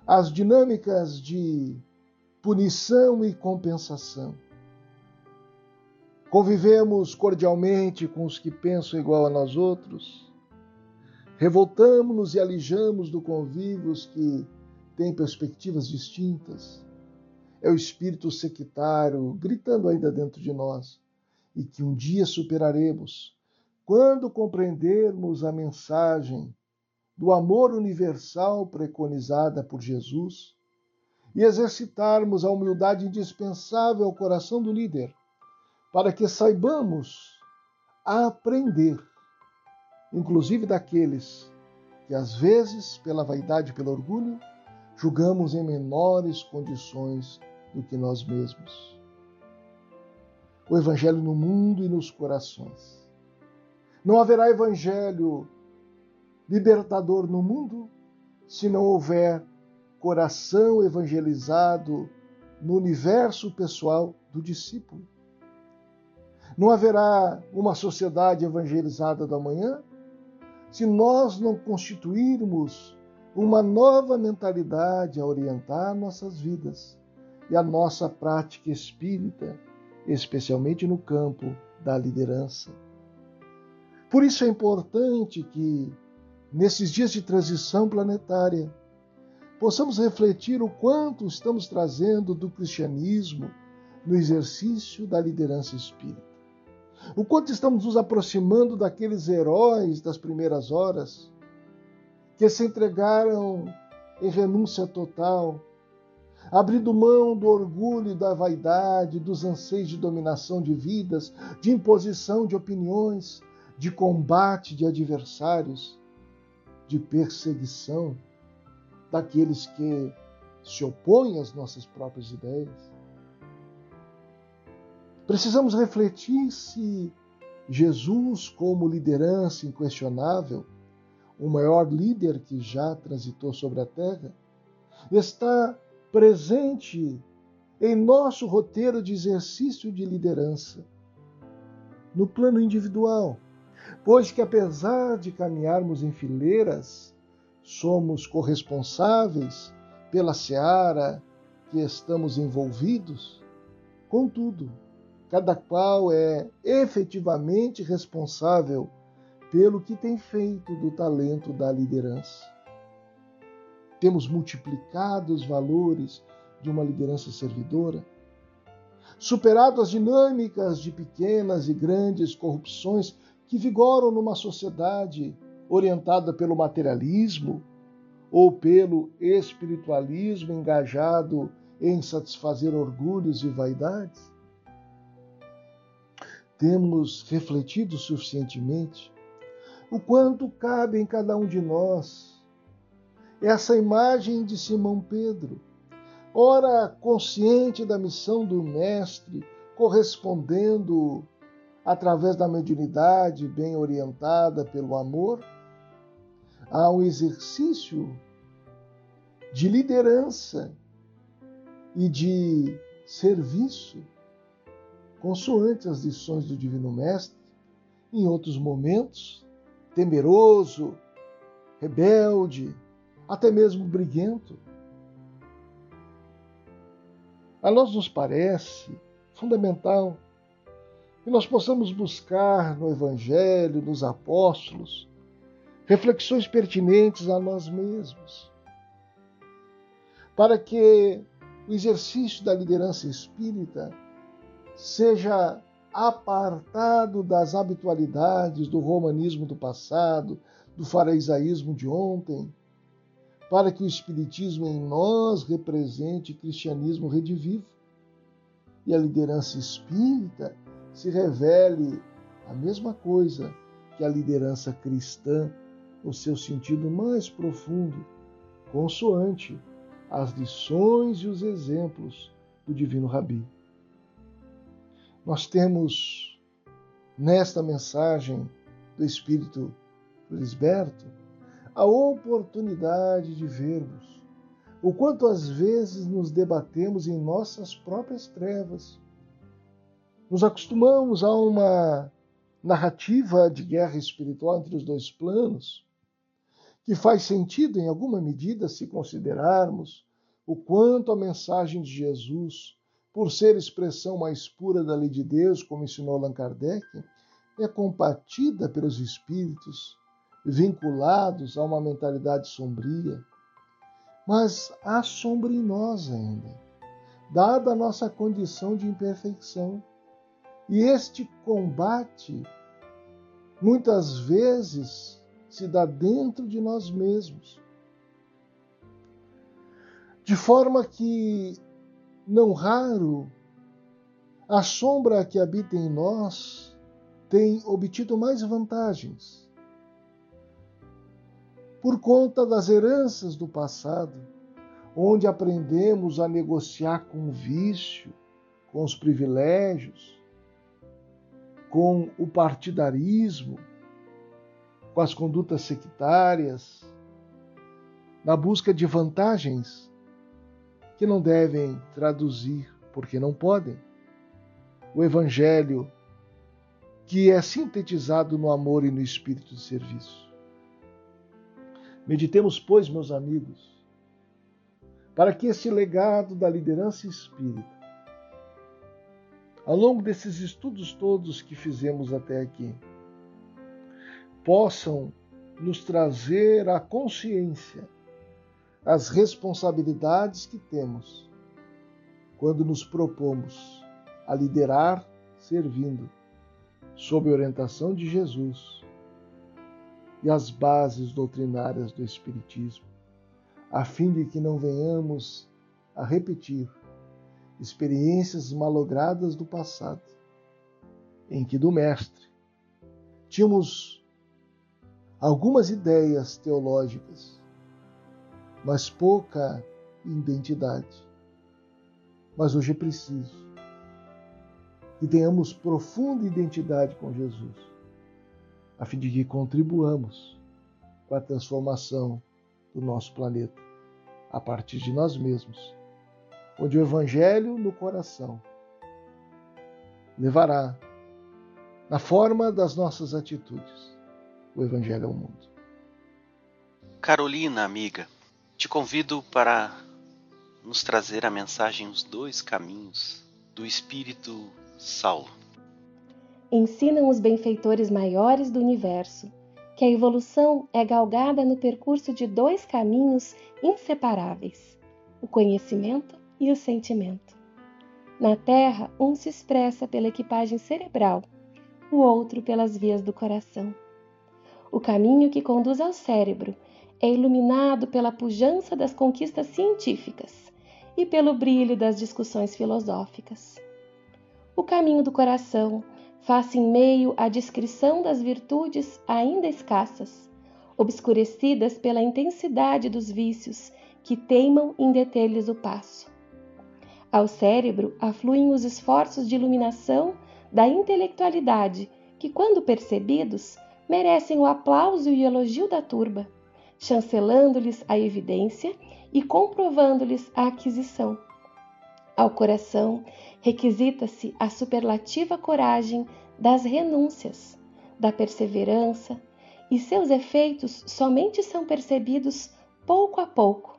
às dinâmicas de punição e compensação. Convivemos cordialmente com os que pensam igual a nós outros. Revoltamos-nos e alijamos do convívio os que têm perspectivas distintas. É o espírito sectário gritando ainda dentro de nós e que um dia superaremos quando compreendermos a mensagem do amor universal preconizada por Jesus e exercitarmos a humildade indispensável ao coração do líder, para que saibamos aprender, inclusive daqueles que às vezes, pela vaidade e pelo orgulho, julgamos em menores condições do que nós mesmos. O Evangelho no mundo e nos corações. Não haverá Evangelho libertador no mundo se não houver coração evangelizado no universo pessoal do discípulo. Não haverá uma sociedade evangelizada do amanhã se nós não constituirmos uma nova mentalidade a orientar nossas vidas e a nossa prática espírita, especialmente no campo da liderança. Por isso é importante que, nesses dias de transição planetária, possamos refletir o quanto estamos trazendo do cristianismo no exercício da liderança espírita. O quanto estamos nos aproximando daqueles heróis das primeiras horas que se entregaram em renúncia total, abrindo mão do orgulho e da vaidade, dos anseios de dominação de vidas, de imposição de opiniões, de combate de adversários, de perseguição daqueles que se opõem às nossas próprias ideias. Precisamos refletir se Jesus, como liderança inquestionável, o maior líder que já transitou sobre a terra, está presente em nosso roteiro de exercício de liderança, no plano individual, pois que apesar de caminharmos em fileiras, somos corresponsáveis pela seara que estamos envolvidos. Contudo, cada qual é efetivamente responsável pelo que tem feito do talento da liderança. Temos multiplicado os valores de uma liderança servidora, superado as dinâmicas de pequenas e grandes corrupções que vigoram numa sociedade orientada pelo materialismo ou pelo espiritualismo engajado em satisfazer orgulhos e vaidades? Temos refletido suficientemente? O quanto cabe em cada um de nós? Essa imagem de Simão Pedro, ora consciente da missão do Mestre, correspondendo através da mediunidade bem orientada pelo amor, há um exercício de liderança e de serviço, consoante as lições do Divino Mestre, em outros momentos, temeroso, rebelde, até mesmo briguento. A nós nos parece fundamental que nós possamos buscar no Evangelho, nos apóstolos, reflexões pertinentes a nós mesmos, para que o exercício da liderança espírita seja apartado das habitualidades do romanismo do passado, do faraisaísmo de ontem, para que o Espiritismo em nós represente cristianismo redivivo e a liderança espírita se revele a mesma coisa que a liderança cristã no seu sentido mais profundo, consoante as lições e os exemplos do Divino Rabi. Nós temos nesta mensagem do Espírito Lisberto a oportunidade de vermos o quanto às vezes nos debatemos em nossas próprias trevas. Nos acostumamos a uma narrativa de guerra espiritual entre os dois planos, que faz sentido em alguma medida se considerarmos o quanto a mensagem de Jesus, por ser expressão mais pura da lei de Deus, como ensinou Allan Kardec, é combatida pelos espíritos vinculados a uma mentalidade sombria. Mas há sombra em nós ainda, dada a nossa condição de imperfeição. E este combate, muitas vezes, se dá dentro de nós mesmos. De forma que, não raro, a sombra que habita em nós tem obtido mais vantagens. Por conta das heranças do passado, onde aprendemos a negociar com o vício, com os privilégios, com o partidarismo, com as condutas sectárias, na busca de vantagens que não devem traduzir, porque não podem, o Evangelho que é sintetizado no amor e no espírito de serviço. Meditemos, pois, meus amigos, para que esse legado da liderança espírita, ao longo desses estudos todos que fizemos até aqui, possam nos trazer a consciência, as responsabilidades que temos quando nos propomos a liderar servindo, sob orientação de Jesus e as bases doutrinárias do Espiritismo, a fim de que não venhamos a repetir experiências malogradas do passado, em que do Mestre tínhamos algumas ideias teológicas, mas pouca identidade. Mas hoje é preciso que tenhamos profunda identidade com Jesus a fim de que contribuamos com a transformação do nosso planeta a partir de nós mesmos, onde o Evangelho no coração levará, na forma das nossas atitudes, o Evangelho ao mundo. Carolina, amiga, te convido para nos trazer a mensagem Os Dois Caminhos do Espírito Saulo ensinam os benfeitores maiores do universo que a evolução é galgada no percurso de dois caminhos inseparáveis: o conhecimento e o sentimento. Na Terra, um se expressa pela equipagem cerebral, o outro pelas vias do coração. O caminho que conduz ao cérebro é iluminado pela pujança das conquistas científicas e pelo brilho das discussões filosóficas. O caminho do coração faz em meio à descrição das virtudes ainda escassas, obscurecidas pela intensidade dos vícios que teimam em deter-lhes o passo. Ao cérebro afluem os esforços de iluminação da intelectualidade que, quando percebidos, merecem o aplauso e o elogio da turba, chancelando-lhes a evidência e comprovando-lhes a aquisição. Ao coração requisita-se a superlativa coragem das renúncias, da perseverança, e seus efeitos somente são percebidos pouco a pouco.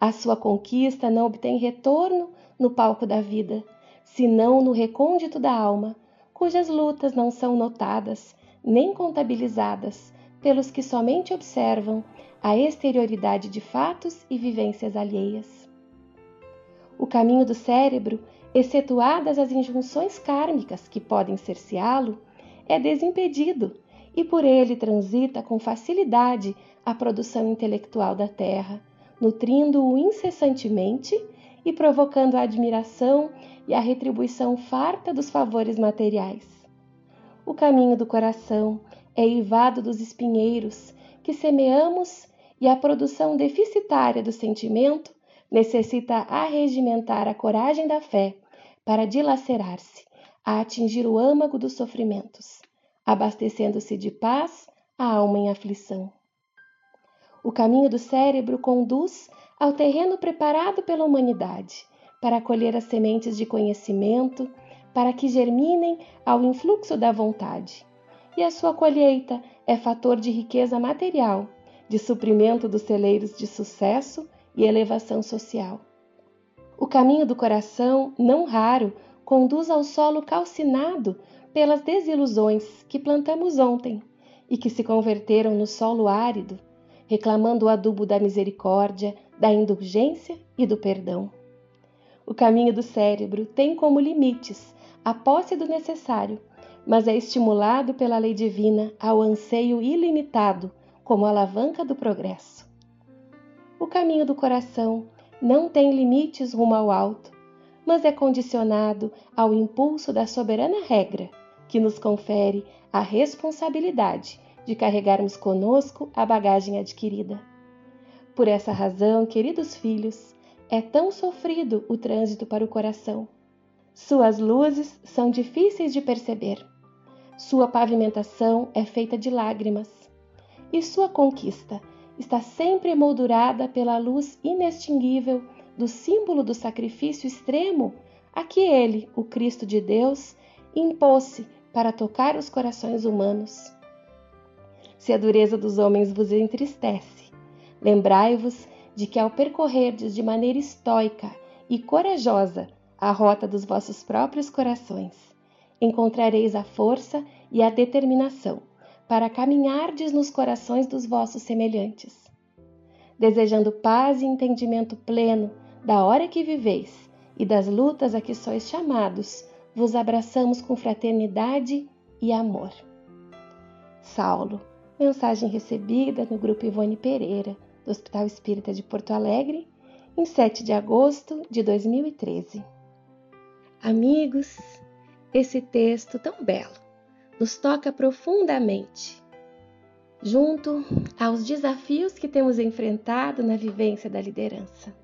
A sua conquista não obtém retorno no palco da vida, senão no recôndito da alma, cujas lutas não são notadas nem contabilizadas pelos que somente observam a exterioridade de fatos e vivências alheias. O caminho do cérebro excetuadas as injunções kármicas que podem cerceá-lo, é desimpedido e por ele transita com facilidade a produção intelectual da terra, nutrindo-o incessantemente e provocando a admiração e a retribuição farta dos favores materiais. O caminho do coração eivado dos espinheiros que semeamos e a produção deficitária do sentimento necessita arregimentar a coragem da fé para dilacerar-se, a atingir o âmago dos sofrimentos, abastecendo-se de paz a alma em aflição. O caminho do cérebro conduz ao terreno preparado pela humanidade para colher as sementes de conhecimento, para que germinem ao influxo da vontade. E a sua colheita é fator de riqueza material, de suprimento dos celeiros de sucesso e elevação social. O caminho do coração, não raro, conduz ao solo calcinado pelas desilusões que plantamos ontem e que se converteram no solo árido, reclamando o adubo da misericórdia, da indulgência e do perdão. O caminho do cérebro tem como limites a posse do necessário, mas é estimulado pela lei divina ao anseio ilimitado como alavanca do progresso. O caminho do coração não tem limites rumo ao alto, mas é condicionado ao impulso da soberana regra, que nos confere a responsabilidade de carregarmos conosco a bagagem adquirida. Por essa razão, queridos filhos, é tão sofrido o trânsito para o coração. Suas luzes são difíceis de perceber. Sua pavimentação é feita de lágrimas. E sua conquista está sempre emoldurada pela luz inextinguível do símbolo do sacrifício extremo a que ele, o Cristo de Deus, impôs-se para tocar os corações humanos. Se a dureza dos homens vos entristece, lembrai-vos de que ao percorrerdes de maneira estoica e corajosa a rota dos vossos próprios corações, encontrareis a força e a determinação para caminhardes nos corações dos vossos semelhantes. Desejando paz e entendimento pleno da hora que viveis e das lutas a que sois chamados, vos abraçamos com fraternidade e amor. Saulo, mensagem recebida no grupo Ivone Pereira, do Hospital Espírita de Porto Alegre, em 7 de agosto de 2013. Amigos, esse texto tão belo nos toca profundamente, junto aos desafios que temos enfrentado na vivência da liderança.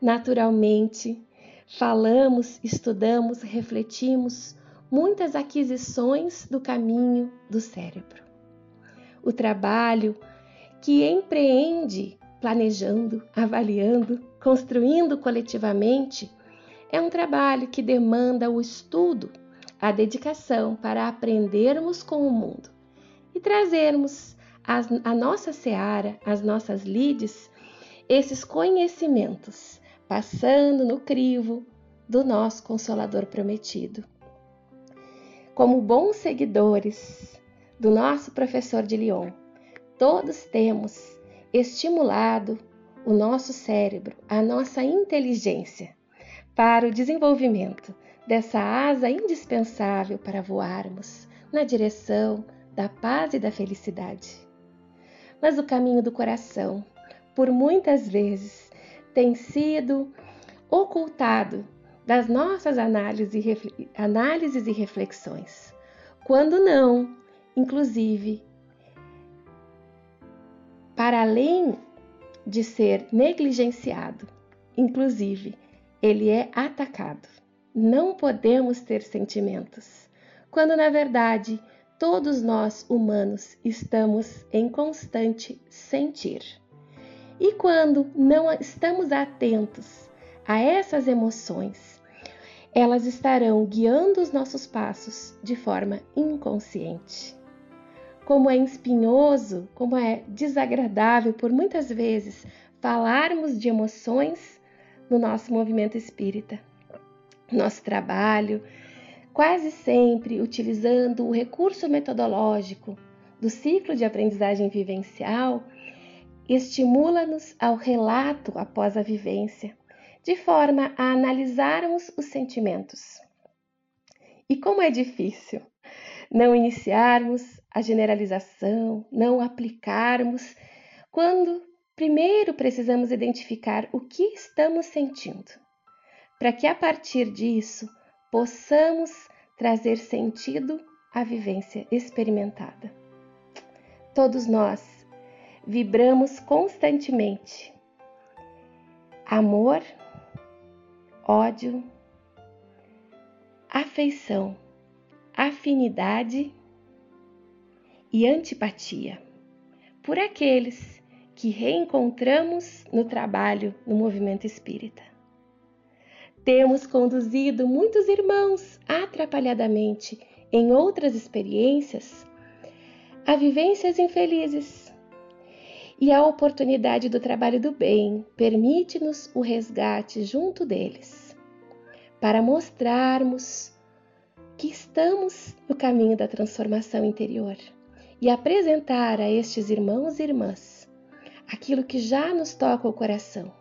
Naturalmente, falamos, estudamos, refletimos muitas aquisições do caminho do cérebro. O trabalho que empreende planejando, avaliando, construindo coletivamente, é um trabalho que demanda o estudo, a dedicação para aprendermos com o mundo e trazermos a nossa seara, as nossas lides, esses conhecimentos, passando no crivo do nosso Consolador prometido. Como bons seguidores do nosso professor de Lyon, todos temos estimulado o nosso cérebro, a nossa inteligência, para o desenvolvimento dessa asa indispensável para voarmos na direção da paz e da felicidade. Mas o caminho do coração, por muitas vezes, tem sido ocultado das nossas análises e reflexões. Quando não, inclusive, para além de ser negligenciado, inclusive, ele é atacado. Não podemos ter sentimentos, quando na verdade todos nós humanos estamos em constante sentir. E quando não estamos atentos a essas emoções, elas estarão guiando os nossos passos de forma inconsciente como é espinhoso, como é desagradável por muitas vezes falarmos de emoções no nosso movimento espírita. Nosso trabalho, quase sempre utilizando o recurso metodológico do ciclo de aprendizagem vivencial, estimula-nos ao relato após a vivência, de forma a analisarmos os sentimentos. E como é difícil não iniciarmos a generalização, não aplicarmos quando primeiro precisamos identificar o que estamos sentindo, para que a partir disso possamos trazer sentido à vivência experimentada. Todos nós vibramos constantemente amor, ódio, afeição, afinidade e antipatia por aqueles que reencontramos no trabalho no movimento espírita. Temos conduzido muitos irmãos atrapalhadamente em outras experiências a vivências infelizes. E a oportunidade do trabalho do bem permite-nos o resgate junto deles, para mostrarmos que estamos no caminho da transformação interior e apresentar a estes irmãos e irmãs aquilo que já nos toca o coração,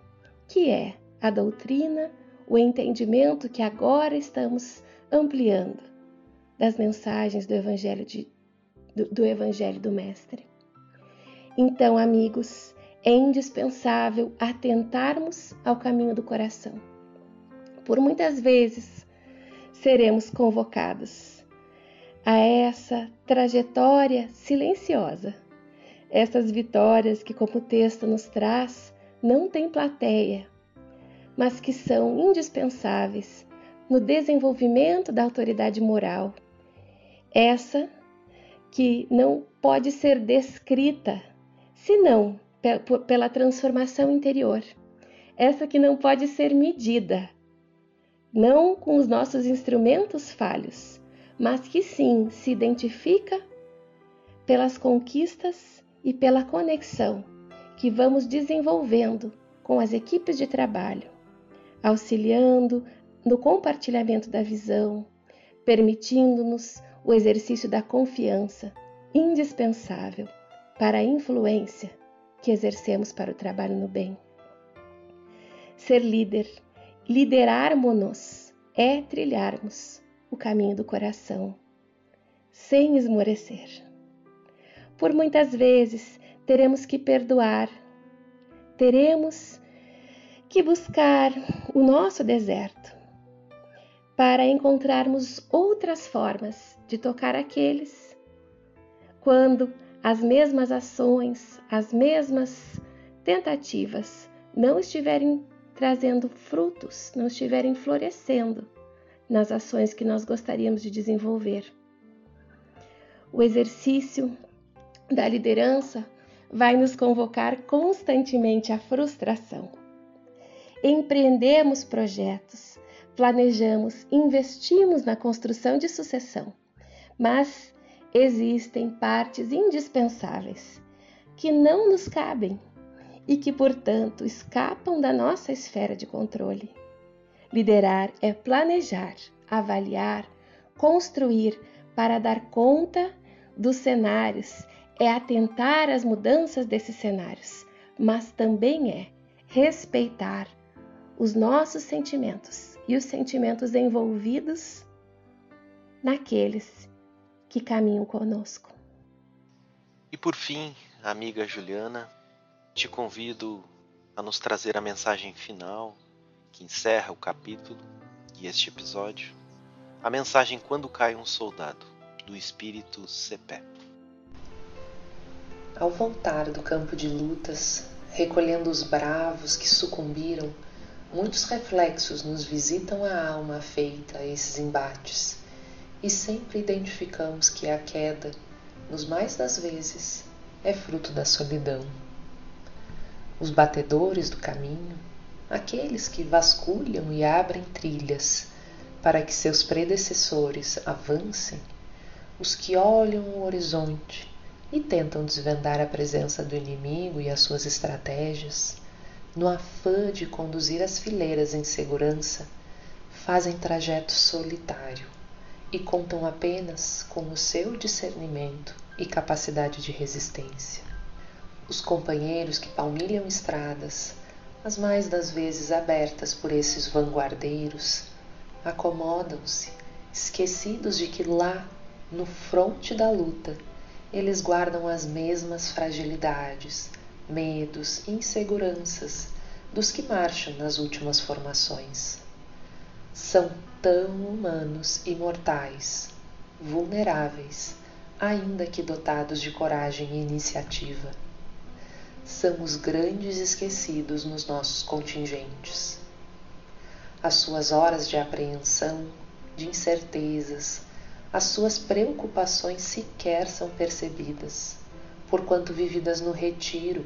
que é a doutrina, o entendimento que agora estamos ampliando das mensagens do Evangelho, de, do, do Evangelho do Mestre. Então, amigos, é indispensável atentarmos ao caminho do coração. Por muitas vezes seremos convocados a essa trajetória silenciosa. Essas vitórias que, como o texto nos traz, não têm plateia, mas que são indispensáveis no desenvolvimento da autoridade moral. Essa que não pode ser descrita senão pela transformação interior. Essa que não pode ser medida, não com os nossos instrumentos falhos, mas que sim se identifica pelas conquistas e pela conexão que vamos desenvolvendo com as equipes de trabalho, auxiliando no compartilhamento da visão, permitindo-nos o exercício da confiança indispensável para a influência que exercemos para o trabalho no bem. Ser líder, liderarmos-nos é trilharmos o caminho do coração, sem esmorecer. Por muitas vezes teremos que perdoar, teremos que buscar o nosso deserto para encontrarmos outras formas de tocar aqueles quando as mesmas ações, as mesmas tentativas não estiverem trazendo frutos, não estiverem florescendo nas ações que nós gostaríamos de desenvolver. O exercício da liderança vai nos convocar constantemente à frustração. Empreendemos projetos, planejamos, investimos na construção de sucessão, mas existem partes indispensáveis que não nos cabem e que, portanto, escapam da nossa esfera de controle. Liderar é planejar, avaliar, construir para dar conta dos cenários, é atentar às mudanças desses cenários, mas também é respeitar os nossos sentimentos e os sentimentos envolvidos naqueles que caminham conosco. E por fim, amiga Juliana, te convido a nos trazer a mensagem final que encerra o capítulo e este episódio, a mensagem Quando Cai um Soldado, do espírito Cepé. Ao voltar do campo de lutas, recolhendo os bravos que sucumbiram, muitos reflexos nos visitam a alma afeita a esses embates, e sempre identificamos que a queda, nos mais das vezes, é fruto da solidão. Os batedores do caminho aqueles que vasculham e abrem trilhas para que seus predecessores avancem, os que olham o horizonte e tentam desvendar a presença do inimigo e as suas estratégias, no afã de conduzir as fileiras em segurança, fazem trajeto solitário e contam apenas com o seu discernimento e capacidade de resistência. Os companheiros que palmilham estradas as mais das vezes abertas por esses vanguardeiros, acomodam-se, esquecidos de que lá, no fronte da luta, eles guardam as mesmas fragilidades, medos inseguranças dos que marcham nas últimas formações. São tão humanos e mortais, vulneráveis, ainda que dotados de coragem e iniciativa. São os grandes esquecidos nos nossos contingentes. As suas horas de apreensão, de incertezas, as suas preocupações sequer são percebidas, porquanto vividas no retiro,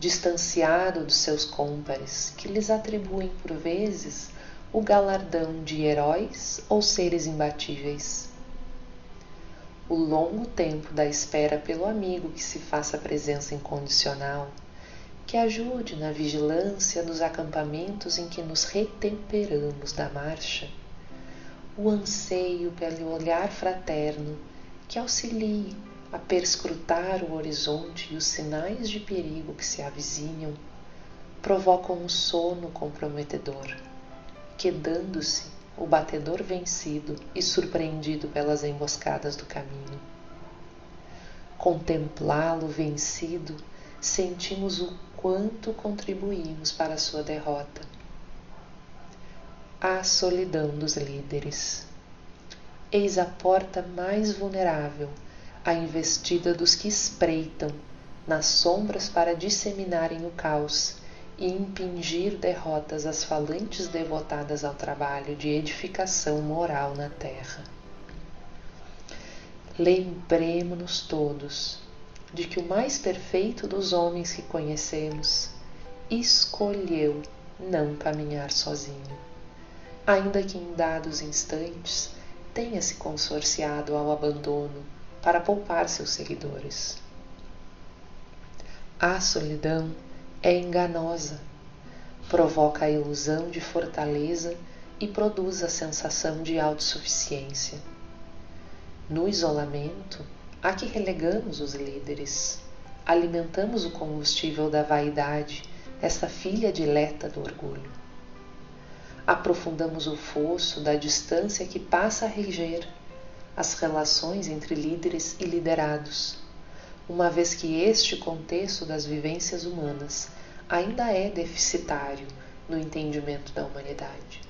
distanciado dos seus cômpares, que lhes atribuem por vezes o galardão de heróis ou seres imbatíveis. O longo tempo da espera pelo amigo que se faça presença incondicional, que ajude na vigilância nos acampamentos em que nos retemperamos da marcha, o anseio pelo olhar fraterno que auxilie a perscrutar o horizonte e os sinais de perigo que se avizinham, provocam um sono comprometedor, quedando-se o batedor vencido e surpreendido pelas emboscadas do caminho. Contemplá-lo vencido, sentimos o quanto contribuímos para a sua derrota a solidão dos líderes. Eis a porta mais vulnerável, a investida dos que espreitam nas sombras para disseminarem o caos e impingir derrotas às falantes devotadas ao trabalho de edificação moral na terra. Lembremos-nos todos de que o mais perfeito dos homens que conhecemos escolheu não caminhar sozinho ainda que em dados instantes tenha se consorciado ao abandono para poupar seus seguidores. A solidão é enganosa, provoca a ilusão de fortaleza e produz a sensação de autossuficiência. No isolamento, a que relegamos os líderes, alimentamos o combustível da vaidade, essa filha dileta do orgulho aprofundamos o fosso da distância que passa a reger as relações entre líderes e liderados, uma vez que este contexto das vivências humanas ainda é deficitário no entendimento da humanidade.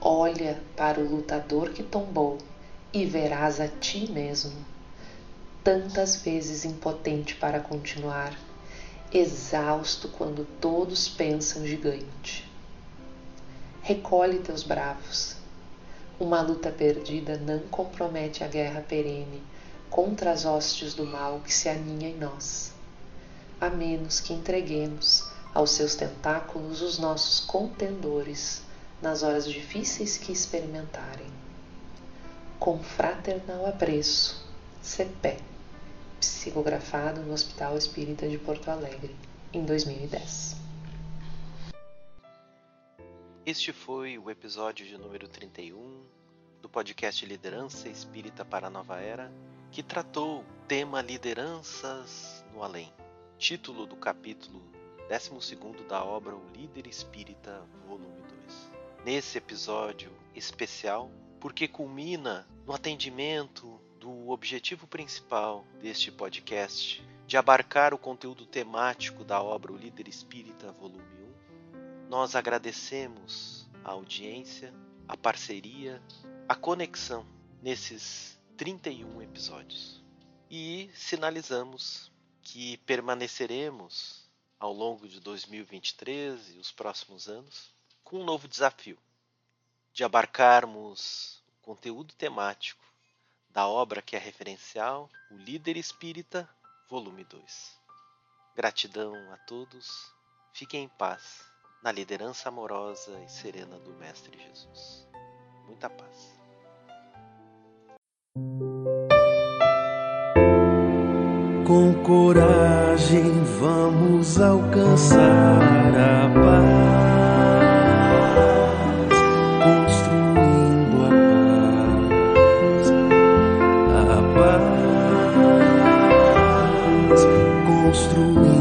Olha para o lutador que tombou e verás a ti mesmo, tantas vezes impotente para continuar, exausto quando todos pensam gigante Recolhe teus bravos. Uma luta perdida não compromete a guerra perene contra as hostes do mal que se aninha em nós, a menos que entreguemos aos seus tentáculos os nossos contendores nas horas difíceis que experimentarem. Com fraternal apreço, Cepé, psicografado no Hospital Espírita de Porto Alegre, em 2010. Este foi o episódio de número 31 do podcast Liderança Espírita para a Nova Era, que tratou o tema Lideranças no Além, título do capítulo 12 da obra O Líder Espírita, volume 2. Nesse episódio especial, porque culmina no atendimento do objetivo principal deste podcast, de abarcar o conteúdo temático da obra O Líder Espírita, volume 1, nós agradecemos a audiência, a parceria, a conexão nesses 31 episódios. E sinalizamos que permaneceremos ao longo de 2023 e os próximos anos com um novo desafio de abarcarmos o conteúdo temático da obra que é referencial, O Líder Espírita, volume 2. Gratidão a todos, fiquem em paz na liderança amorosa e serena do Mestre Jesus. Muita paz. Com coragem vamos alcançar a paz, construindo a paz, a paz, construindo.